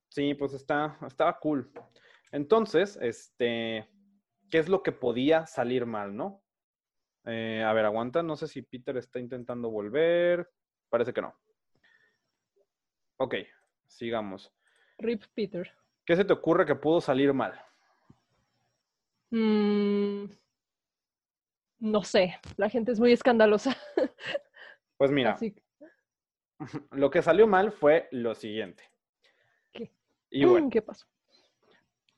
Sí, pues está, estaba cool. Entonces, este, ¿qué es lo que podía salir mal, no? Eh, a ver, aguanta, no sé si Peter está intentando volver. Parece que no. Ok, sigamos. Rip Peter. ¿Qué se te ocurre que pudo salir mal? Mm, no sé, la gente es muy escandalosa. Pues mira, Así lo que salió mal fue lo siguiente. ¿Qué? Y bueno, ¿Qué pasó?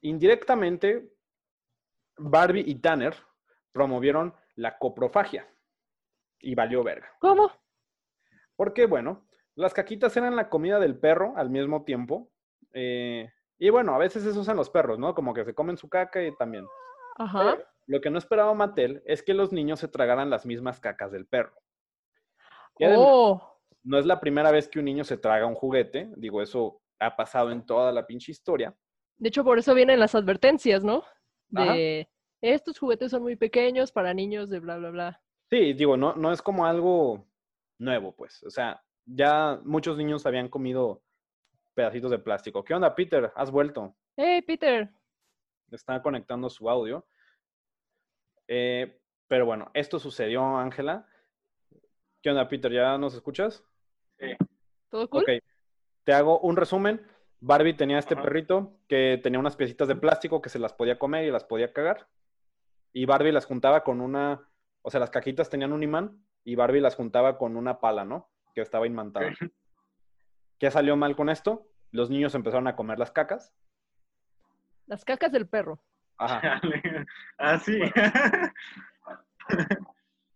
indirectamente, Barbie y Tanner promovieron la coprofagia. Y valió verga. ¿Cómo? Porque, bueno, las caquitas eran la comida del perro al mismo tiempo. eh, y bueno, a veces eso usan los perros, ¿no? Como que se comen su caca y también. Ajá. Pero lo que no esperaba Mattel es que los niños se tragaran las mismas cacas del perro. Y además, Oh, no es la primera vez que un niño se traga un juguete. Digo, eso ha pasado en toda la pinche historia. de hecho, por eso vienen las advertencias, ¿no? Ajá. De estos juguetes son muy pequeños para niños de bla, bla, bla. Sí, digo, no, no es como algo nuevo, pues. O sea, ya muchos niños habían comido pedacitos de plástico. ¿Qué onda, Peter? ¿Has vuelto? Hey, Peter. Está conectando su audio. Eh, pero bueno, esto sucedió, Ángela. ¿Qué onda, Peter? ¿Ya nos escuchas? ¿Todo cool? Ok. Te hago un resumen. Barbie tenía este Ajá. perrito que tenía unas piecitas de plástico que se las podía comer y las podía cagar. Y Barbie las juntaba con una, o sea, las cajitas tenían un imán y Barbie las juntaba con una pala, ¿no? Que estaba imantada. ¿Qué salió mal con esto? Los niños empezaron a comer las cacas. Las cacas del perro. Ajá. ah, sí.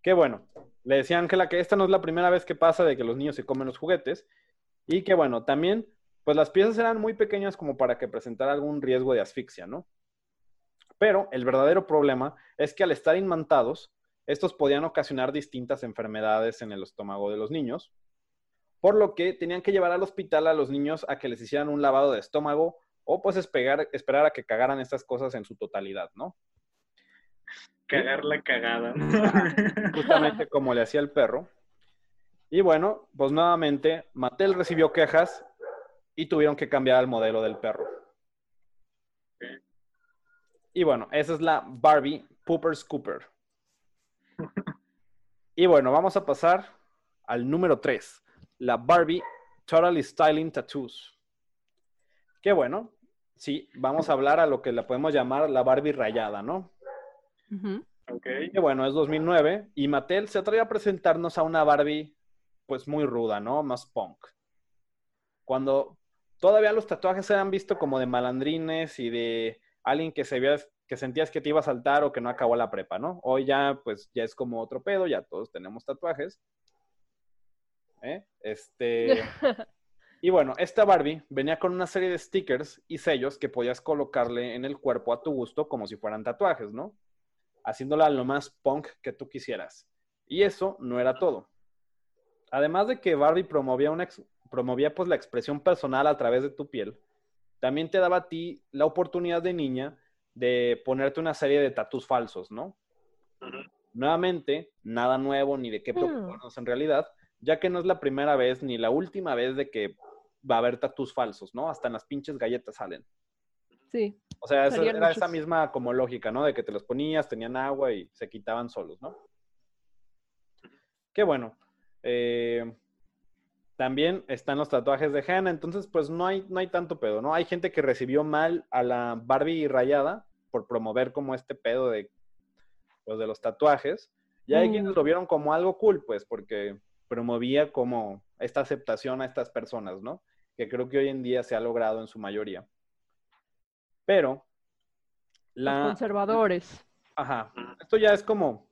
Qué bueno. Le decía Ángela que esta no es la primera vez que pasa de que los niños se comen los juguetes. Y que bueno, también, pues las piezas eran muy pequeñas como para que presentara algún riesgo de asfixia, ¿no? Pero el verdadero problema es que al estar inmantados, estos podían ocasionar distintas enfermedades en el estómago de los niños, por lo que tenían que llevar al hospital a los niños a que les hicieran un lavado de estómago o pues esperar, esperar a que cagaran estas cosas en su totalidad, ¿no? Cagar la cagada. justamente como le hacía el perro. Y bueno, pues nuevamente Mattel recibió quejas y tuvieron que cambiar el modelo del perro. Y bueno, esa es la Barbie Pooper Scooper. Y bueno, vamos a pasar al número 3, la Barbie Totally Styling Tattoos. Que bueno, sí, vamos a hablar a lo que le podemos llamar la Barbie rayada, ¿no? Ok. Que bueno, es 2009 y Mattel se atreve a presentarnos a una Barbie pues muy ruda, ¿no? Más punk. Cuando todavía los tatuajes eran visto como de malandrines y de alguien que se veía, que sentías que te iba a saltar o que no acabó la prepa, ¿no? Hoy ya pues ya es como otro pedo, ya todos tenemos tatuajes. ¿Eh? Este Y bueno, esta Barbie venía con una serie de stickers y sellos que podías colocarle en el cuerpo a tu gusto como si fueran tatuajes, ¿no? Haciéndola lo más punk que tú quisieras. Y eso no era todo. Además de que Barbie promovía, una ex- promovía pues la expresión personal a través de tu piel, también te daba a ti la oportunidad de niña de ponerte una serie de tatus falsos, ¿no? Nuevamente, nada nuevo ni de qué preocuparnos en realidad, ya que no es la primera vez ni la última vez de que va a haber tatus falsos, ¿no? Hasta en las pinches galletas salen. Sí. O sea, esa- era muchos. esa misma como lógica, ¿no? De que te los ponías, tenían agua y se quitaban solos, ¿no? Qué bueno. Eh, también están los tatuajes de henna, entonces pues no hay, no hay tanto pedo, ¿no? Hay gente que recibió mal a la Barbie rayada por promover como este pedo de, pues, de los tatuajes. Y hay Mm. quienes lo vieron como algo cool, pues, porque promovía como esta aceptación a estas personas, ¿no? Que creo que hoy en día se ha logrado en su mayoría. Pero Los conservadores. Ajá. Esto ya es como,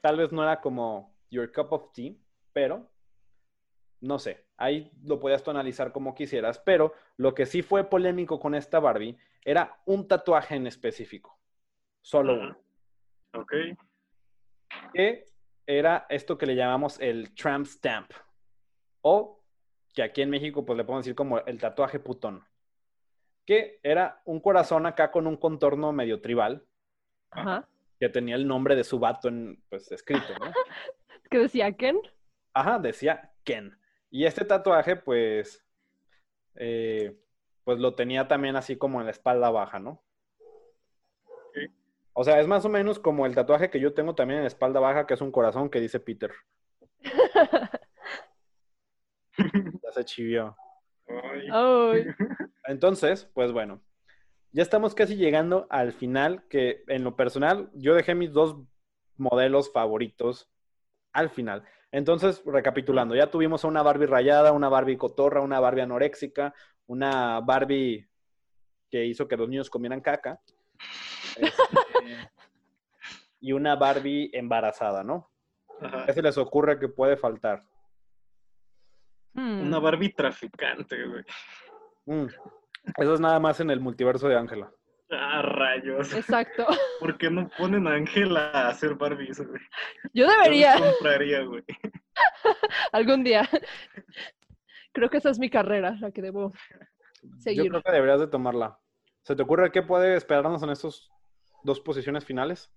tal vez no era como your cup of tea, pero no sé, ahí lo podías tú analizar como quisieras, pero lo que sí fue polémico con esta Barbie era un tatuaje en específico, solo uno, Ok. que era esto que le llamamos el tramp stamp, o que aquí en México pues le podemos decir como el tatuaje putón, que era un corazón acá con un contorno medio tribal, Ajá. que tenía el nombre de su vato en, pues, escrito, ¿no? ¿Qué decía Ken? Ajá, decía Ken. Y este tatuaje, pues, eh, pues lo tenía también así como en la espalda baja, ¿no? O sea, es más o menos como el tatuaje que yo tengo también en la espalda baja, que es un corazón que dice Peter. Ya se chivió. Ay. Entonces, pues bueno, ya estamos casi llegando al final, que en lo personal yo dejé mis dos modelos favoritos al final. Entonces, recapitulando, ya tuvimos a una Barbie rayada, una Barbie cotorra, una Barbie anoréxica, una Barbie que hizo que los niños comieran caca, este, y una Barbie embarazada, ¿no? Ajá. ¿Qué se les ocurre que puede faltar? Hmm. Una Barbie traficante, güey. Mm, Eso es nada más en el multiverso de Ángela. Ah, rayos. Exacto. ¿Por qué no ponen a Ángela a hacer Barbies, güey? Yo Yo debería los compraría, güey. algún día. Creo que esa es mi carrera, la que debo Yo seguir. creo que deberías de tomarla. ¿Se te ocurre qué puede esperarnos en estas dos posiciones finales?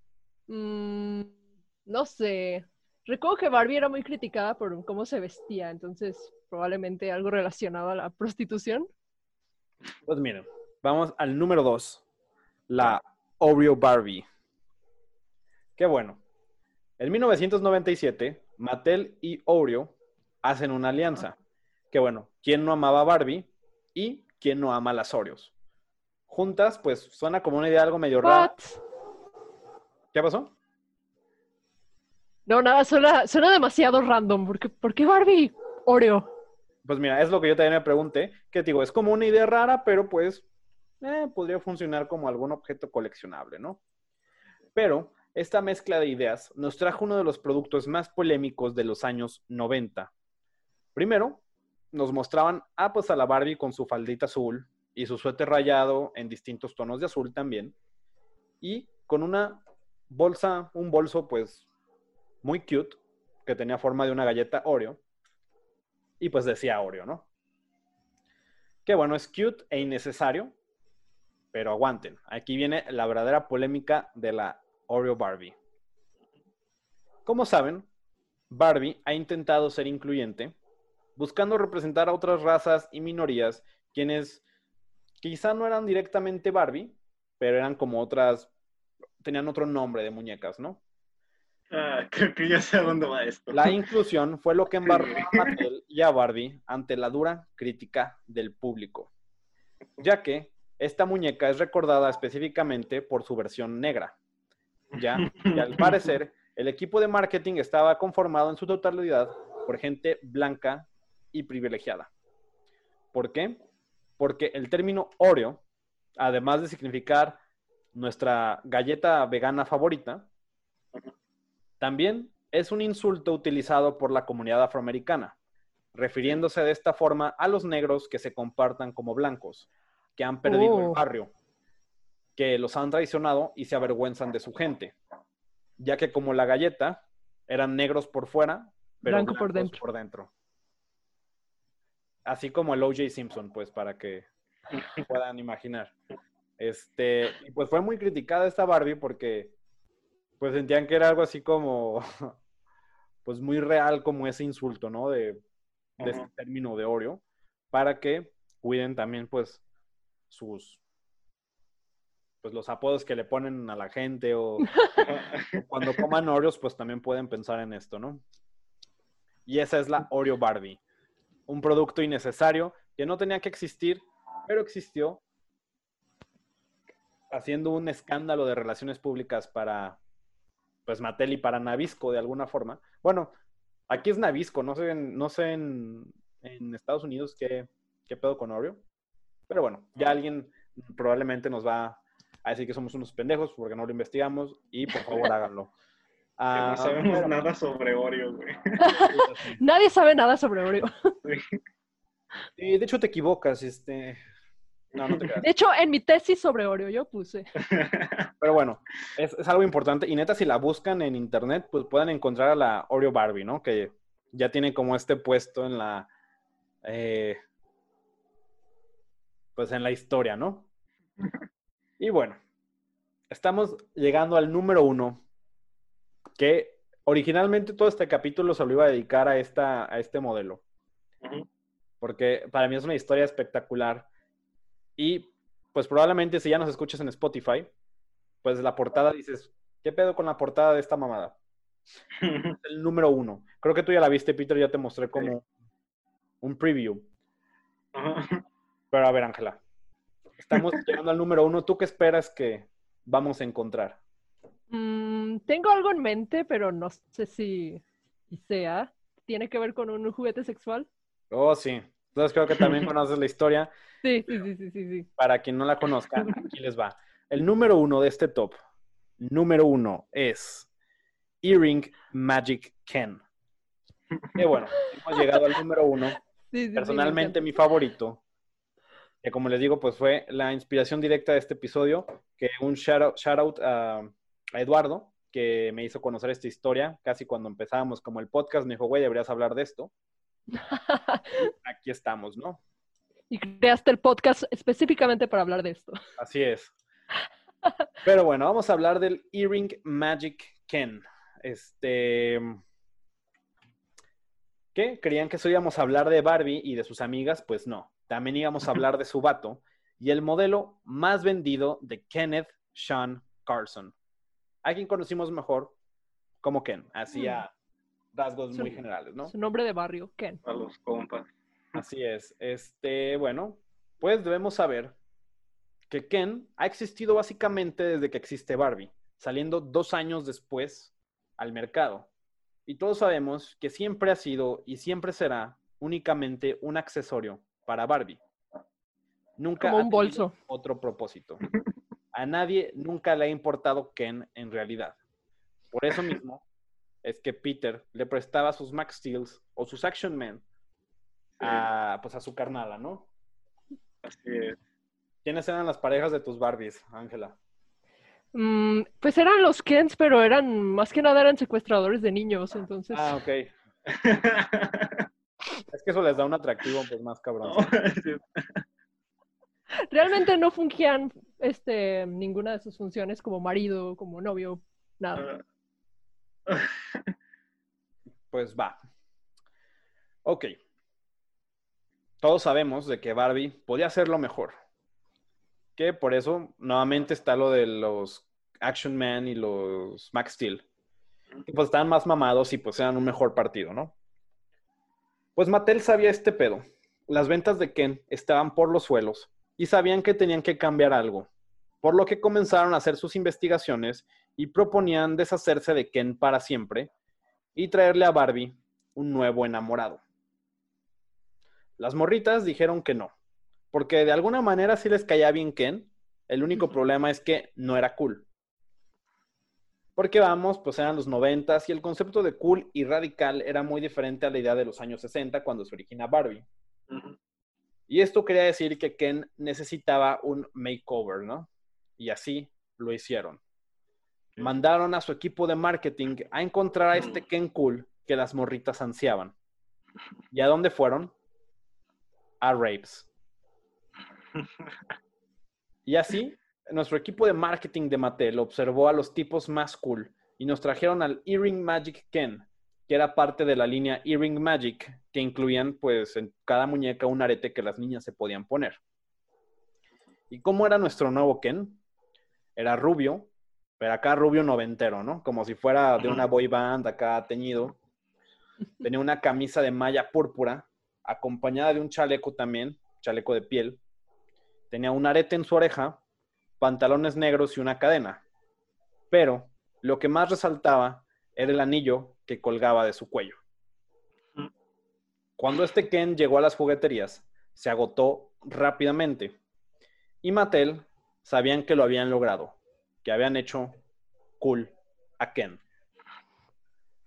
Mm, no sé. Recuerdo que Barbie era muy criticada por cómo se vestía, entonces probablemente algo relacionado a la prostitución. Pues miren, vamos al número dos. La Oreo Barbie. Qué bueno. En 1997, Mattel y Oreo hacen una alianza. Qué bueno. ¿Quién no amaba a Barbie? ¿Y quién no ama a las Oreos? Juntas, pues suena como una idea algo medio rara. ¿Qué pasó? No, nada, suena, suena demasiado random. ¿Por qué, Barbie? Oreo. Pues mira, es lo que yo también me pregunté, que digo, es como una idea rara, pero pues eh, podría funcionar como algún objeto coleccionable, ¿no? Pero esta mezcla de ideas nos trajo uno de los productos más polémicos de los años 90. Primero, nos mostraban ah, pues a la Barbie con su faldita azul y su suéter rayado en distintos tonos de azul también, y con una bolsa, un bolso pues muy cute, que tenía forma de una galleta Oreo, y pues decía Oreo, ¿no? Que bueno, es cute e innecesario, pero aguanten. Aquí viene la verdadera polémica de la Oreo Barbie. Como saben, Barbie ha intentado ser incluyente, buscando representar a otras razas y minorías quienes quizá no eran directamente Barbie, pero eran como otras, tenían otro nombre de muñecas, ¿no? Ah, creo que ya sé a dónde va esto. La inclusión fue lo que embarró a Mattel y a Barbie ante la dura crítica del público, ya que esta muñeca es recordada específicamente por su versión negra, ya, y al parecer el equipo de marketing estaba conformado en su totalidad por gente blanca y privilegiada. ¿Por qué? Porque el término Oreo, además de significar nuestra galleta vegana favorita, también es un insulto utilizado por la comunidad afroamericana, refiriéndose de esta forma a los negros que se compartan como blancos, que han perdido el Oh. barrio, que los han traicionado y se avergüenzan de su gente, ya que como la galleta eran negros por fuera, pero Blanco por blancos dentro. por dentro. Así como el OJ Simpson, pues para que puedan imaginar. Este, pues fue muy criticada esta Barbie porque pues sentían que era algo así como pues muy real como ese insulto, ¿no? De, de este término de Oreo, para que cuiden también pues sus pues los apodos que le ponen a la gente o cuando coman Oreos pues también pueden pensar en esto, ¿no? Y esa es la Oreo Barbie, un producto innecesario que no tenía que existir, pero existió haciendo un escándalo de relaciones públicas para pues Mattel y para Navisco de alguna forma. Bueno, aquí es Navisco, no sé en, no sé en, en Estados Unidos qué, qué pedo con Oreo. Pero bueno, ya alguien probablemente nos va a decir que somos unos pendejos porque no lo investigamos y por favor háganlo. Que Ah, no sabemos pero- nada sobre Oreo, güey. Nadie sabe nada sobre Oreo. Sí, de hecho te equivocas, este... No, no te creas. De hecho, en mi tesis sobre Oreo yo puse. Pero bueno, es, es algo importante. Y neta, si la buscan en internet, pues pueden encontrar a la Oreo Barbie, ¿no? Que ya tiene como este puesto en la. eh, pues en la historia, ¿no? Y bueno, estamos llegando al número uno. Que originalmente todo este capítulo se lo iba a dedicar a, esta, a este modelo. Porque para mí es una historia espectacular. Y pues probablemente si ya nos escuchas en Spotify, pues la portada dices, ¿qué pedo con la portada de esta mamada? El número uno. Creo que tú ya la viste, Peter, ya te mostré como un preview. Ajá. Pero a ver, Ángela, estamos llegando al número uno. ¿Tú qué esperas que vamos a encontrar? Mm, tengo algo en mente, pero no sé si, si sea. ¿Tiene que ver con un juguete sexual? Oh, sí. Entonces creo que también conoces la historia. Sí, sí, sí, sí, sí. Para quien no la conozca, aquí les va. El número uno de este top, número uno, es Earring Magic Ken. Y bueno, hemos llegado al número uno. Sí, sí, sí, me Personalmente, mi favorito, que como les digo, pues fue la inspiración directa de este episodio, que un shout out, shout out a, a Eduardo, que me hizo conocer esta historia, casi cuando empezábamos como el podcast, me dijo, güey, deberías hablar de esto. Aquí estamos, ¿no? y creaste el podcast específicamente para hablar de esto. Así es. Pero bueno, vamos a hablar del Earring Magic Ken. Este. ¿Qué? ¿Creían que eso íbamos a hablar de Barbie y de sus amigas? Pues no. También íbamos a hablar de su vato y el modelo más vendido de Kenneth Sean Carson. A quien conocimos mejor como Ken. Hacía rasgos Su- muy generales, ¿no? Su nombre de barrio, Ken. A los compas. Así es. Este, bueno, pues debemos saber que Ken ha existido básicamente desde que existe Barbie, saliendo dos años después al mercado. Y todos sabemos que siempre ha sido y siempre será únicamente un accesorio para Barbie. Nunca Como ha un tenido bolso. otro propósito. A nadie nunca le ha importado Ken en realidad. Por eso mismo es que Peter le prestaba sus Max Steels o sus Action Men a, pues a su carnala, ¿no? Así es. ¿Quiénes eran las parejas de tus Barbies, Ángela? Mm, pues eran los Kens, pero eran, más que nada eran secuestradores de niños, entonces... Ah, ok. Es que eso les da un atractivo pues más cabrón. No, sí. Realmente no fungían este, ninguna de sus funciones como marido, como novio, nada. Pues va. Ok. Todos sabemos de que Barbie podía hacerlo mejor. Que por eso nuevamente está lo de los Action Man y los Max Steel. Que pues estaban más mamados y pues eran un mejor partido, ¿no? Pues Mattel sabía este pedo. Las ventas de Ken estaban por los suelos y sabían que tenían que cambiar algo. Por lo que comenzaron a hacer sus investigaciones y proponían deshacerse de Ken para siempre y traerle a Barbie un nuevo enamorado. Las morritas dijeron que no, porque de alguna manera sí les caía bien Ken, el único problema es que no era cool. Porque vamos, pues eran los noventas y el concepto de cool y radical era muy diferente a la idea de los años 60 cuando se origina Barbie. Y esto quería decir que Ken necesitaba un makeover, ¿no? Y así lo hicieron. Mandaron a su equipo de marketing a encontrar a este Ken cool que las morritas ansiaban. ¿Y a dónde fueron? A Rapes. Y así, nuestro equipo de marketing de Mattel observó a los tipos más cool y nos trajeron al Earring Magic Ken, que era parte de la línea Earring Magic, que incluían pues en cada muñeca un arete que las niñas se podían poner. ¿Y cómo era nuestro nuevo Ken? Era rubio, pero acá rubio noventero, ¿no? Como si fuera de una boy band acá teñido. Tenía una camisa de malla púrpura, acompañada de un chaleco también, chaleco de piel, Tenía un arete en su oreja, pantalones negros y una cadena. Pero lo que más resaltaba era el anillo que colgaba de su cuello. Cuando este Ken llegó a las jugueterías, se agotó rápidamente. Y Mattel sabían que lo habían logrado, que habían hecho cool a Ken.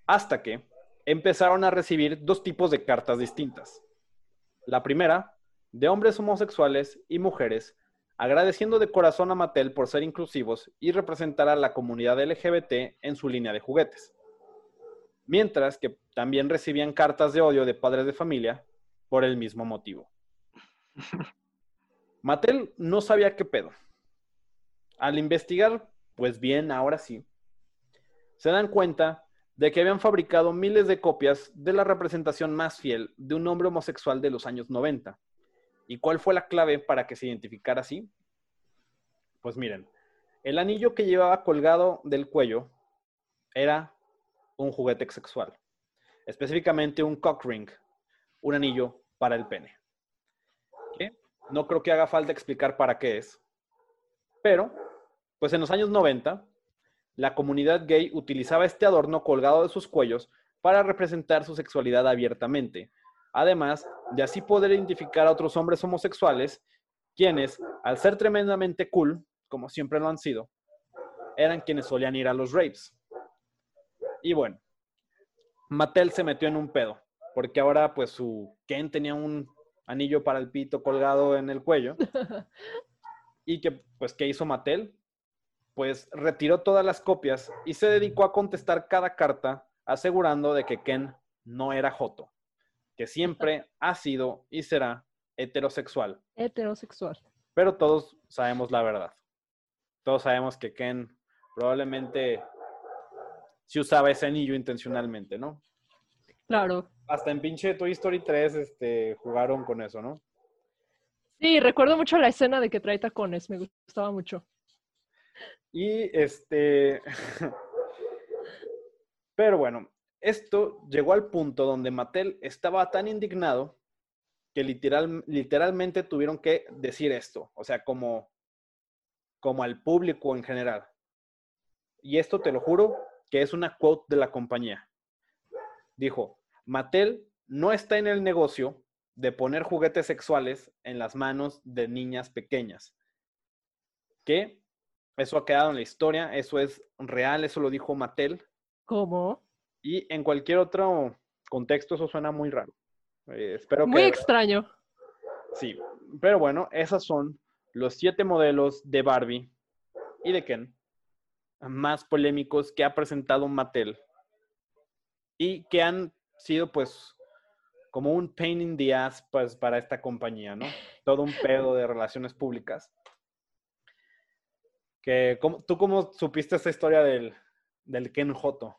Hasta que empezaron a recibir dos tipos de cartas distintas. La primera de hombres homosexuales y mujeres, agradeciendo de corazón a Mattel por ser inclusivos y representar a la comunidad LGBT en su línea de juguetes. Mientras que también recibían cartas de odio de padres de familia por el mismo motivo. Mattel no sabía qué pedo. Al investigar, pues bien, ahora sí, se dan cuenta de que habían fabricado miles de copias de la representación más fiel de un hombre homosexual de los años 90 ¿Y cuál fue la clave para que se identificara así? Pues miren, el anillo que llevaba colgado del cuello era un juguete sexual, específicamente un cock ring, un anillo para el pene. No creo que haga falta explicar para qué es, pero pues en los años 90 la comunidad gay utilizaba este adorno colgado de sus cuellos para representar su sexualidad abiertamente, además de así poder identificar a otros hombres homosexuales, quienes, al ser tremendamente cool, como siempre lo han sido, eran quienes solían ir a los rapes. Y bueno, Mattel se metió en un pedo, porque ahora pues su Ken tenía un anillo para el pito colgado en el cuello. y que pues, ¿qué hizo Mattel? Pues retiró todas las copias y se dedicó a contestar cada carta asegurando de que Ken no era Joto que siempre ha sido y será heterosexual. Heterosexual. Pero todos sabemos la verdad. Todos sabemos que Ken probablemente sí usaba ese anillo intencionalmente, ¿no? Claro. Hasta en pinche Toy Story 3 este, jugaron con eso, ¿no? Sí, recuerdo mucho la escena de que trae tacones, me gustaba mucho. Y este. Pero bueno, esto llegó al punto donde Mattel estaba tan indignado que literal, literalmente tuvieron que decir esto, o sea, como, como al público en general. Y esto te lo juro que es una quote de la compañía. Dijo, Mattel no está en el negocio de poner juguetes sexuales en las manos de niñas pequeñas. ¿Qué? Eso ha quedado en la historia, eso es real, eso lo dijo Mattel. ¿Cómo? Y en cualquier otro contexto eso suena muy raro. Eh, espero muy extraño. Sí, pero bueno, esos son los siete modelos de Barbie y de Ken más polémicos que ha presentado Mattel y que han sido pues como un pain in the ass pues para esta compañía, ¿no? Todo un pedo de relaciones públicas. Que, ¿Tú cómo supiste esta historia del, del Ken Joto?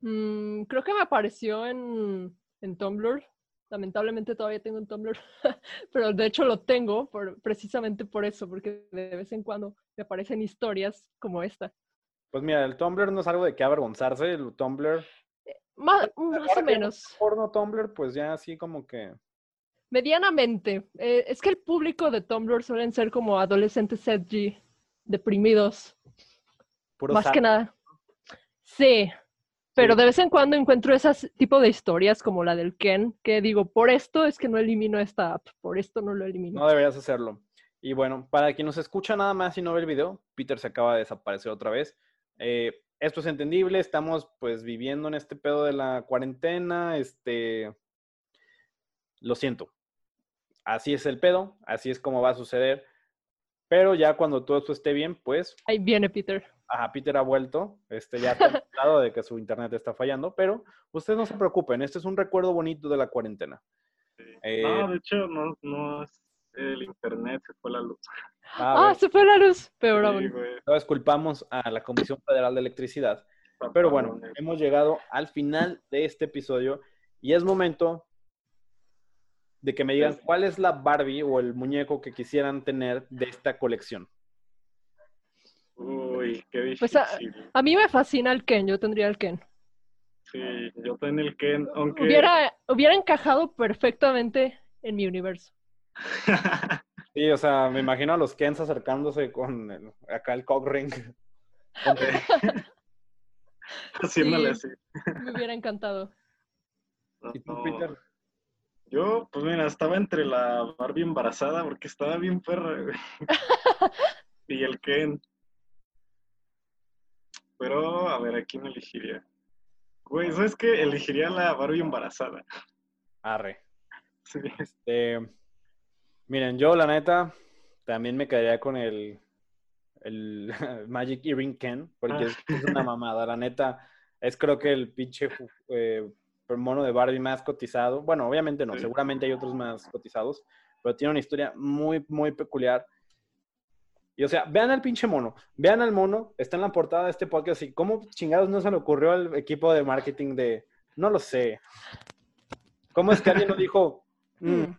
Mm, creo que me apareció en, en Tumblr. Lamentablemente todavía tengo un Tumblr, pero de hecho lo tengo por, precisamente por eso, porque de vez en cuando me aparecen historias como esta. Pues mira, el Tumblr no es algo de que avergonzarse, el Tumblr. Eh, más, más o menos. Porno Tumblr, pues ya así como que. Medianamente. Eh, es que el público de Tumblr suelen ser como adolescentes edgy, deprimidos. Puro Más que nada. Sí. Pero Sí. de vez en cuando encuentro ese tipo de historias como la del Ken, que digo, por esto es que no elimino esta app, por esto no lo elimino. No deberías hacerlo. Y bueno, para quien nos escucha nada más y no ve el video, Peter se acaba de desaparecer otra vez. Eh, esto es entendible, estamos pues viviendo en este pedo de la cuarentena, este... Lo siento. Así es el pedo, así es como va a suceder. Pero ya cuando todo esto esté bien, pues, Ahí viene Peter. ajá, Peter ha vuelto, este ya está enterado de que su internet está fallando, pero ustedes no se preocupen, este es un recuerdo bonito de la cuarentena. Sí. Eh, no, de hecho, no, no es el internet, se fue la luz. Ah, ver, se fue la luz. Peor Sí, aún. güey, no disculpamos a la Comisión Federal de Electricidad, Pero bueno, hemos llegado al final de este episodio y es momento de que me digan Sí. cuál es la Barbie o el muñeco que quisieran tener de esta colección. Uy, qué difícil. Pues, ah, A mí me fascina el Ken, yo tendría el Ken. Sí, yo tengo el Ken, aunque... Hubiera, hubiera encajado perfectamente en mi universo. Sí, o sea, me imagino a los Kens acercándose con el- acá el cock ring. Haciéndole Sí. así. Me hubiera encantado. ¿Y tú, Peter? Yo, pues mira, estaba entre la Barbie embarazada porque estaba bien perra, güey. y el Ken. Pero, a ver, ¿a quién elegiría? Güey, ¿sabes qué? Elegiría la Barbie embarazada. Arre. Sí. Este, miren, yo la neta también me quedaría con el, el Magic Earring Ken, porque es, es una mamada. La neta, es creo que el pinche eh, mono de Barbie más cotizado. Bueno, obviamente no, Sí. seguramente hay otros más cotizados, pero tiene una historia muy, muy peculiar. Y o sea, vean al pinche mono, vean al mono, está en la portada de este podcast y cómo chingados no se le ocurrió al equipo de marketing de, no lo sé. ¿Cómo es que alguien no dijo, "Mm, Mm.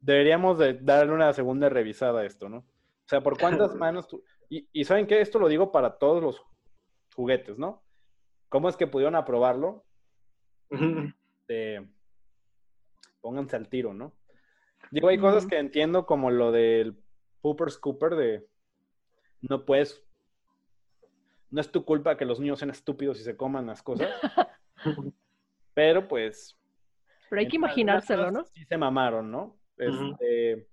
deberíamos de darle una segunda revisada a esto, ¿no? O sea, ¿por cuántas manos tú... Y, y ¿saben qué? Esto lo digo para todos los juguetes, ¿no? ¿Cómo es que pudieron aprobarlo? De... Pónganse al tiro, ¿no? Digo, hay cosas que entiendo como lo del Pooper Scooper de... No puedes... No es tu culpa que los niños sean estúpidos y se coman las cosas. Pero pues... Pero hay que imaginárselo, ¿no? Sí se mamaron, ¿no? Este,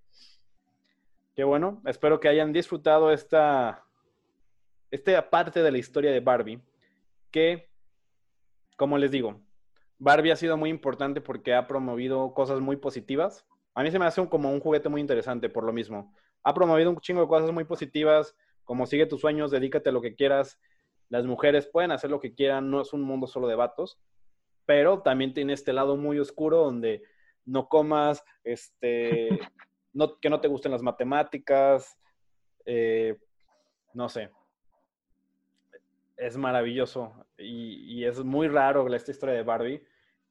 Qué bueno, espero que hayan disfrutado esta, esta parte de la historia de Barbie, que, como les digo, Barbie ha sido muy importante porque ha promovido cosas muy positivas. A mí se me hace un- como un juguete muy interesante por lo mismo. Ha promovido un chingo de cosas muy positivas, como sigue tus sueños, dedícate a lo que quieras. Las mujeres pueden hacer lo que quieran, no es un mundo solo de vatos, pero también tiene este lado muy oscuro donde no comas, este, no, que no te gusten las matemáticas, eh, no sé. Es maravilloso y, y es muy raro esta historia de Barbie,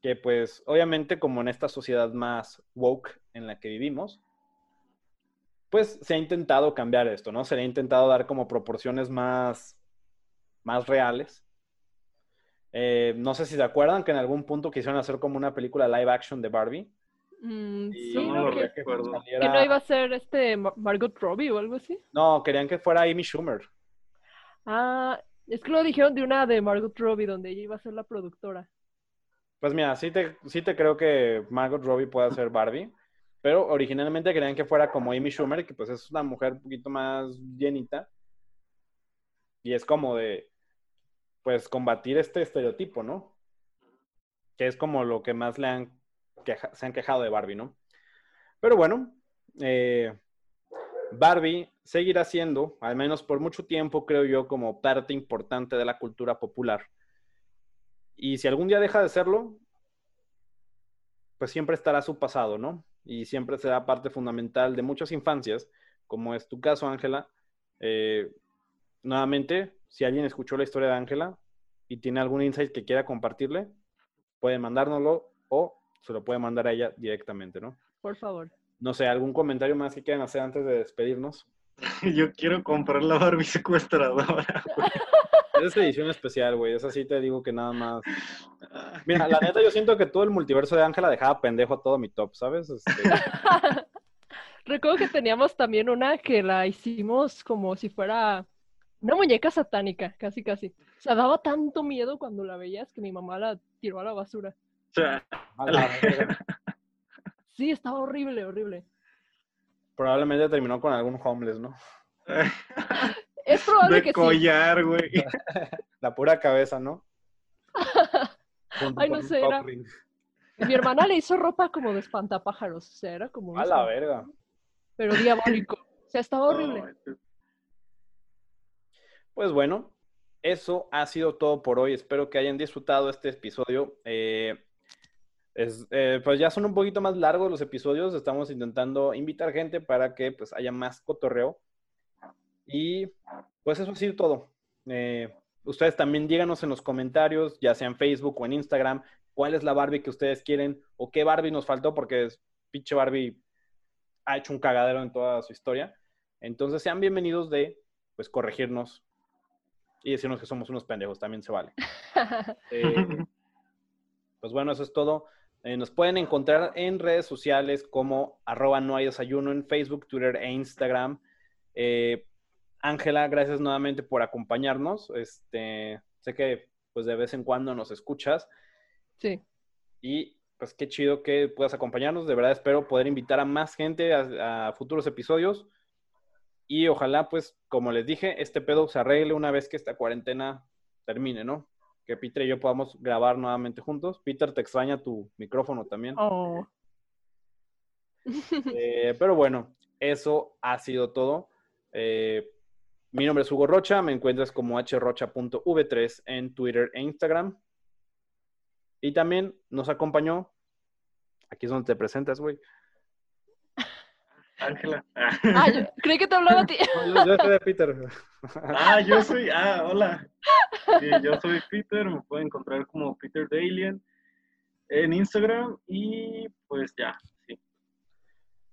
que pues obviamente como en esta sociedad más woke en la que vivimos, pues se ha intentado cambiar esto, ¿no? Se le ha intentado dar como proporciones más, más reales. Eh, no sé si se acuerdan que en algún punto quisieron hacer como una película live action de Barbie. Mm, Y sí, no ¿no? lo Que, recuerdo. saliera- que no iba a ser este Mar- Margot Robbie o algo así. No, querían que fuera Amy Schumer. Ah, es que lo dijeron de una de Margot Robbie donde ella iba a ser la productora. Pues mira, sí te, sí te creo que Margot Robbie pueda ser Barbie, pero originalmente querían que fuera como Amy Schumer, que pues es una mujer un poquito más llenita. Y es como de, pues, combatir este estereotipo, ¿no? Que es como lo que más le han se han quejado de Barbie, ¿no? Pero bueno, eh, Barbie seguirá siendo, al menos por mucho tiempo, creo yo, como parte importante de la cultura popular. Y si algún día deja de serlo, pues siempre estará su pasado, ¿no? Y siempre será parte fundamental de muchas infancias, como es tu caso, Ángela. Eh, nuevamente, si alguien escuchó la historia de Ángela y tiene algún insight que quiera compartirle, puede mandárnoslo o se lo puede mandar a ella directamente, ¿no? Por favor. No sé, ¿algún comentario más que quieran hacer antes de despedirnos? Yo quiero comprar la Barbie secuestradora. Es edición especial, güey. Es así, te digo que nada más. Mira, la neta, yo siento que todo el multiverso de Ángela dejaba pendejo a todo mi top, ¿sabes? Este, Recuerdo que teníamos también una que la hicimos como si fuera Una muñeca satánica, casi, casi. O sea, daba tanto miedo cuando la veías que mi mamá la tiró a la basura. O sea, A la. Sí, estaba horrible, horrible. Probablemente terminó con algún homeless, ¿no? Es probable de que sí. collar, güey. La pura cabeza, ¿no? Ay, no sé, era-. Mi hermana le hizo ropa como de espantapájaros. O sea, era como A la verga. Pero diabólico. O sea, estaba horrible. No, Pues bueno, eso ha sido todo por hoy. Espero que hayan disfrutado este episodio. Eh, es- eh, pues ya son un poquito más largos los episodios. Estamos intentando invitar gente para que pues haya más cotorreo. Y pues eso ha sido todo. Eh, ustedes también díganos en los comentarios, ya sea en Facebook o en Instagram, cuál es la Barbie que ustedes quieren o qué Barbie nos faltó, porque es, pinche Barbie ha hecho un cagadero en toda su historia. Entonces sean bienvenidos de pues corregirnos y decirnos que somos unos pendejos, también se vale. Eh, pues bueno, eso es todo. Eh, nos pueden encontrar en redes sociales como arroba no hay desayuno en Facebook, Twitter e Instagram. Eh, Ángela, gracias nuevamente por acompañarnos. Este, sé que pues de vez en cuando nos escuchas Sí. y pues qué chido que puedas acompañarnos. De verdad espero poder invitar a más gente a, a futuros episodios. Y ojalá, pues, como les dije, este pedo se arregle una vez que esta cuarentena termine, ¿no? Que Peter y yo podamos grabar nuevamente juntos. Peter, te extraña tu micrófono también. Oh. Eh, pero bueno, eso ha sido todo. Eh, mi nombre es Hugo Rocha, me encuentras como hrocha.v3 en Twitter e Instagram. Y también nos acompañó, aquí es donde te presentas, güey. Ángela. Ah, yo creí que te hablaba a ti. Yo soy de Peter. Ah, yo soy, ah, hola. Sí, yo soy Peter, me pueden encontrar como Peter Dalian en Instagram y pues ya, sí.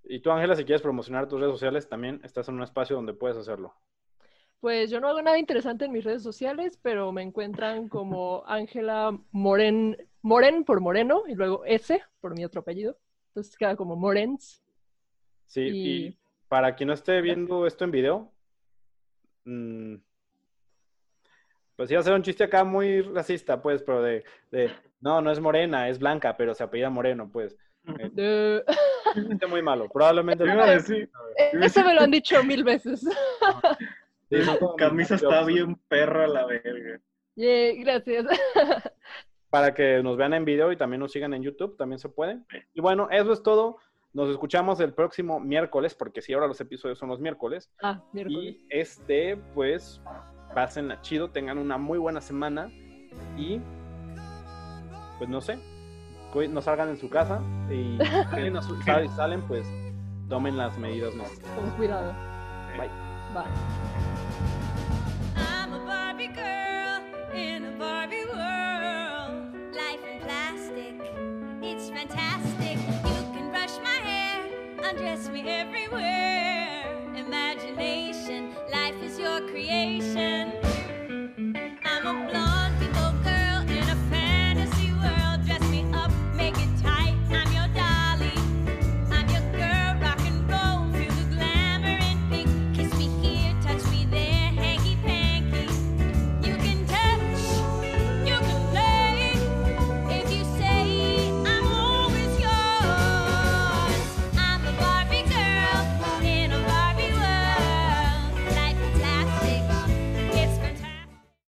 Y tú, Ángela, si quieres promocionar tus redes sociales, también estás en un espacio donde puedes hacerlo. Pues yo no hago nada interesante en mis redes sociales, pero me encuentran como Ángela Moren, Moren por Moreno y luego S por mi otro apellido. Entonces queda como Morens. Sí, Y- y para quien no esté viendo esto en video, mm, pues iba a ser un chiste acá muy racista, pues, pero de, de, no, no es morena, es blanca, pero se apellida Moreno, pues. Chiste muy malo, probablemente. Te iba a decir, Ese me lo han dicho mil veces. Sí, camisa mis está bien perra la verga. Yay, gracias. Para que nos vean en video y también nos sigan en YouTube, también se puede. Y bueno, eso es todo. Nos escuchamos el próximo miércoles, porque sí, ahora los episodios son los miércoles. Ah, miércoles. Y este, pues, pasen chido, tengan una muy buena semana y, pues, no sé, no salgan en su casa y si salen, pues, tomen las medidas necesarias. Con cuidado. Bye. Bye. undress me everywhere. Imagination, life is your creation. I'm a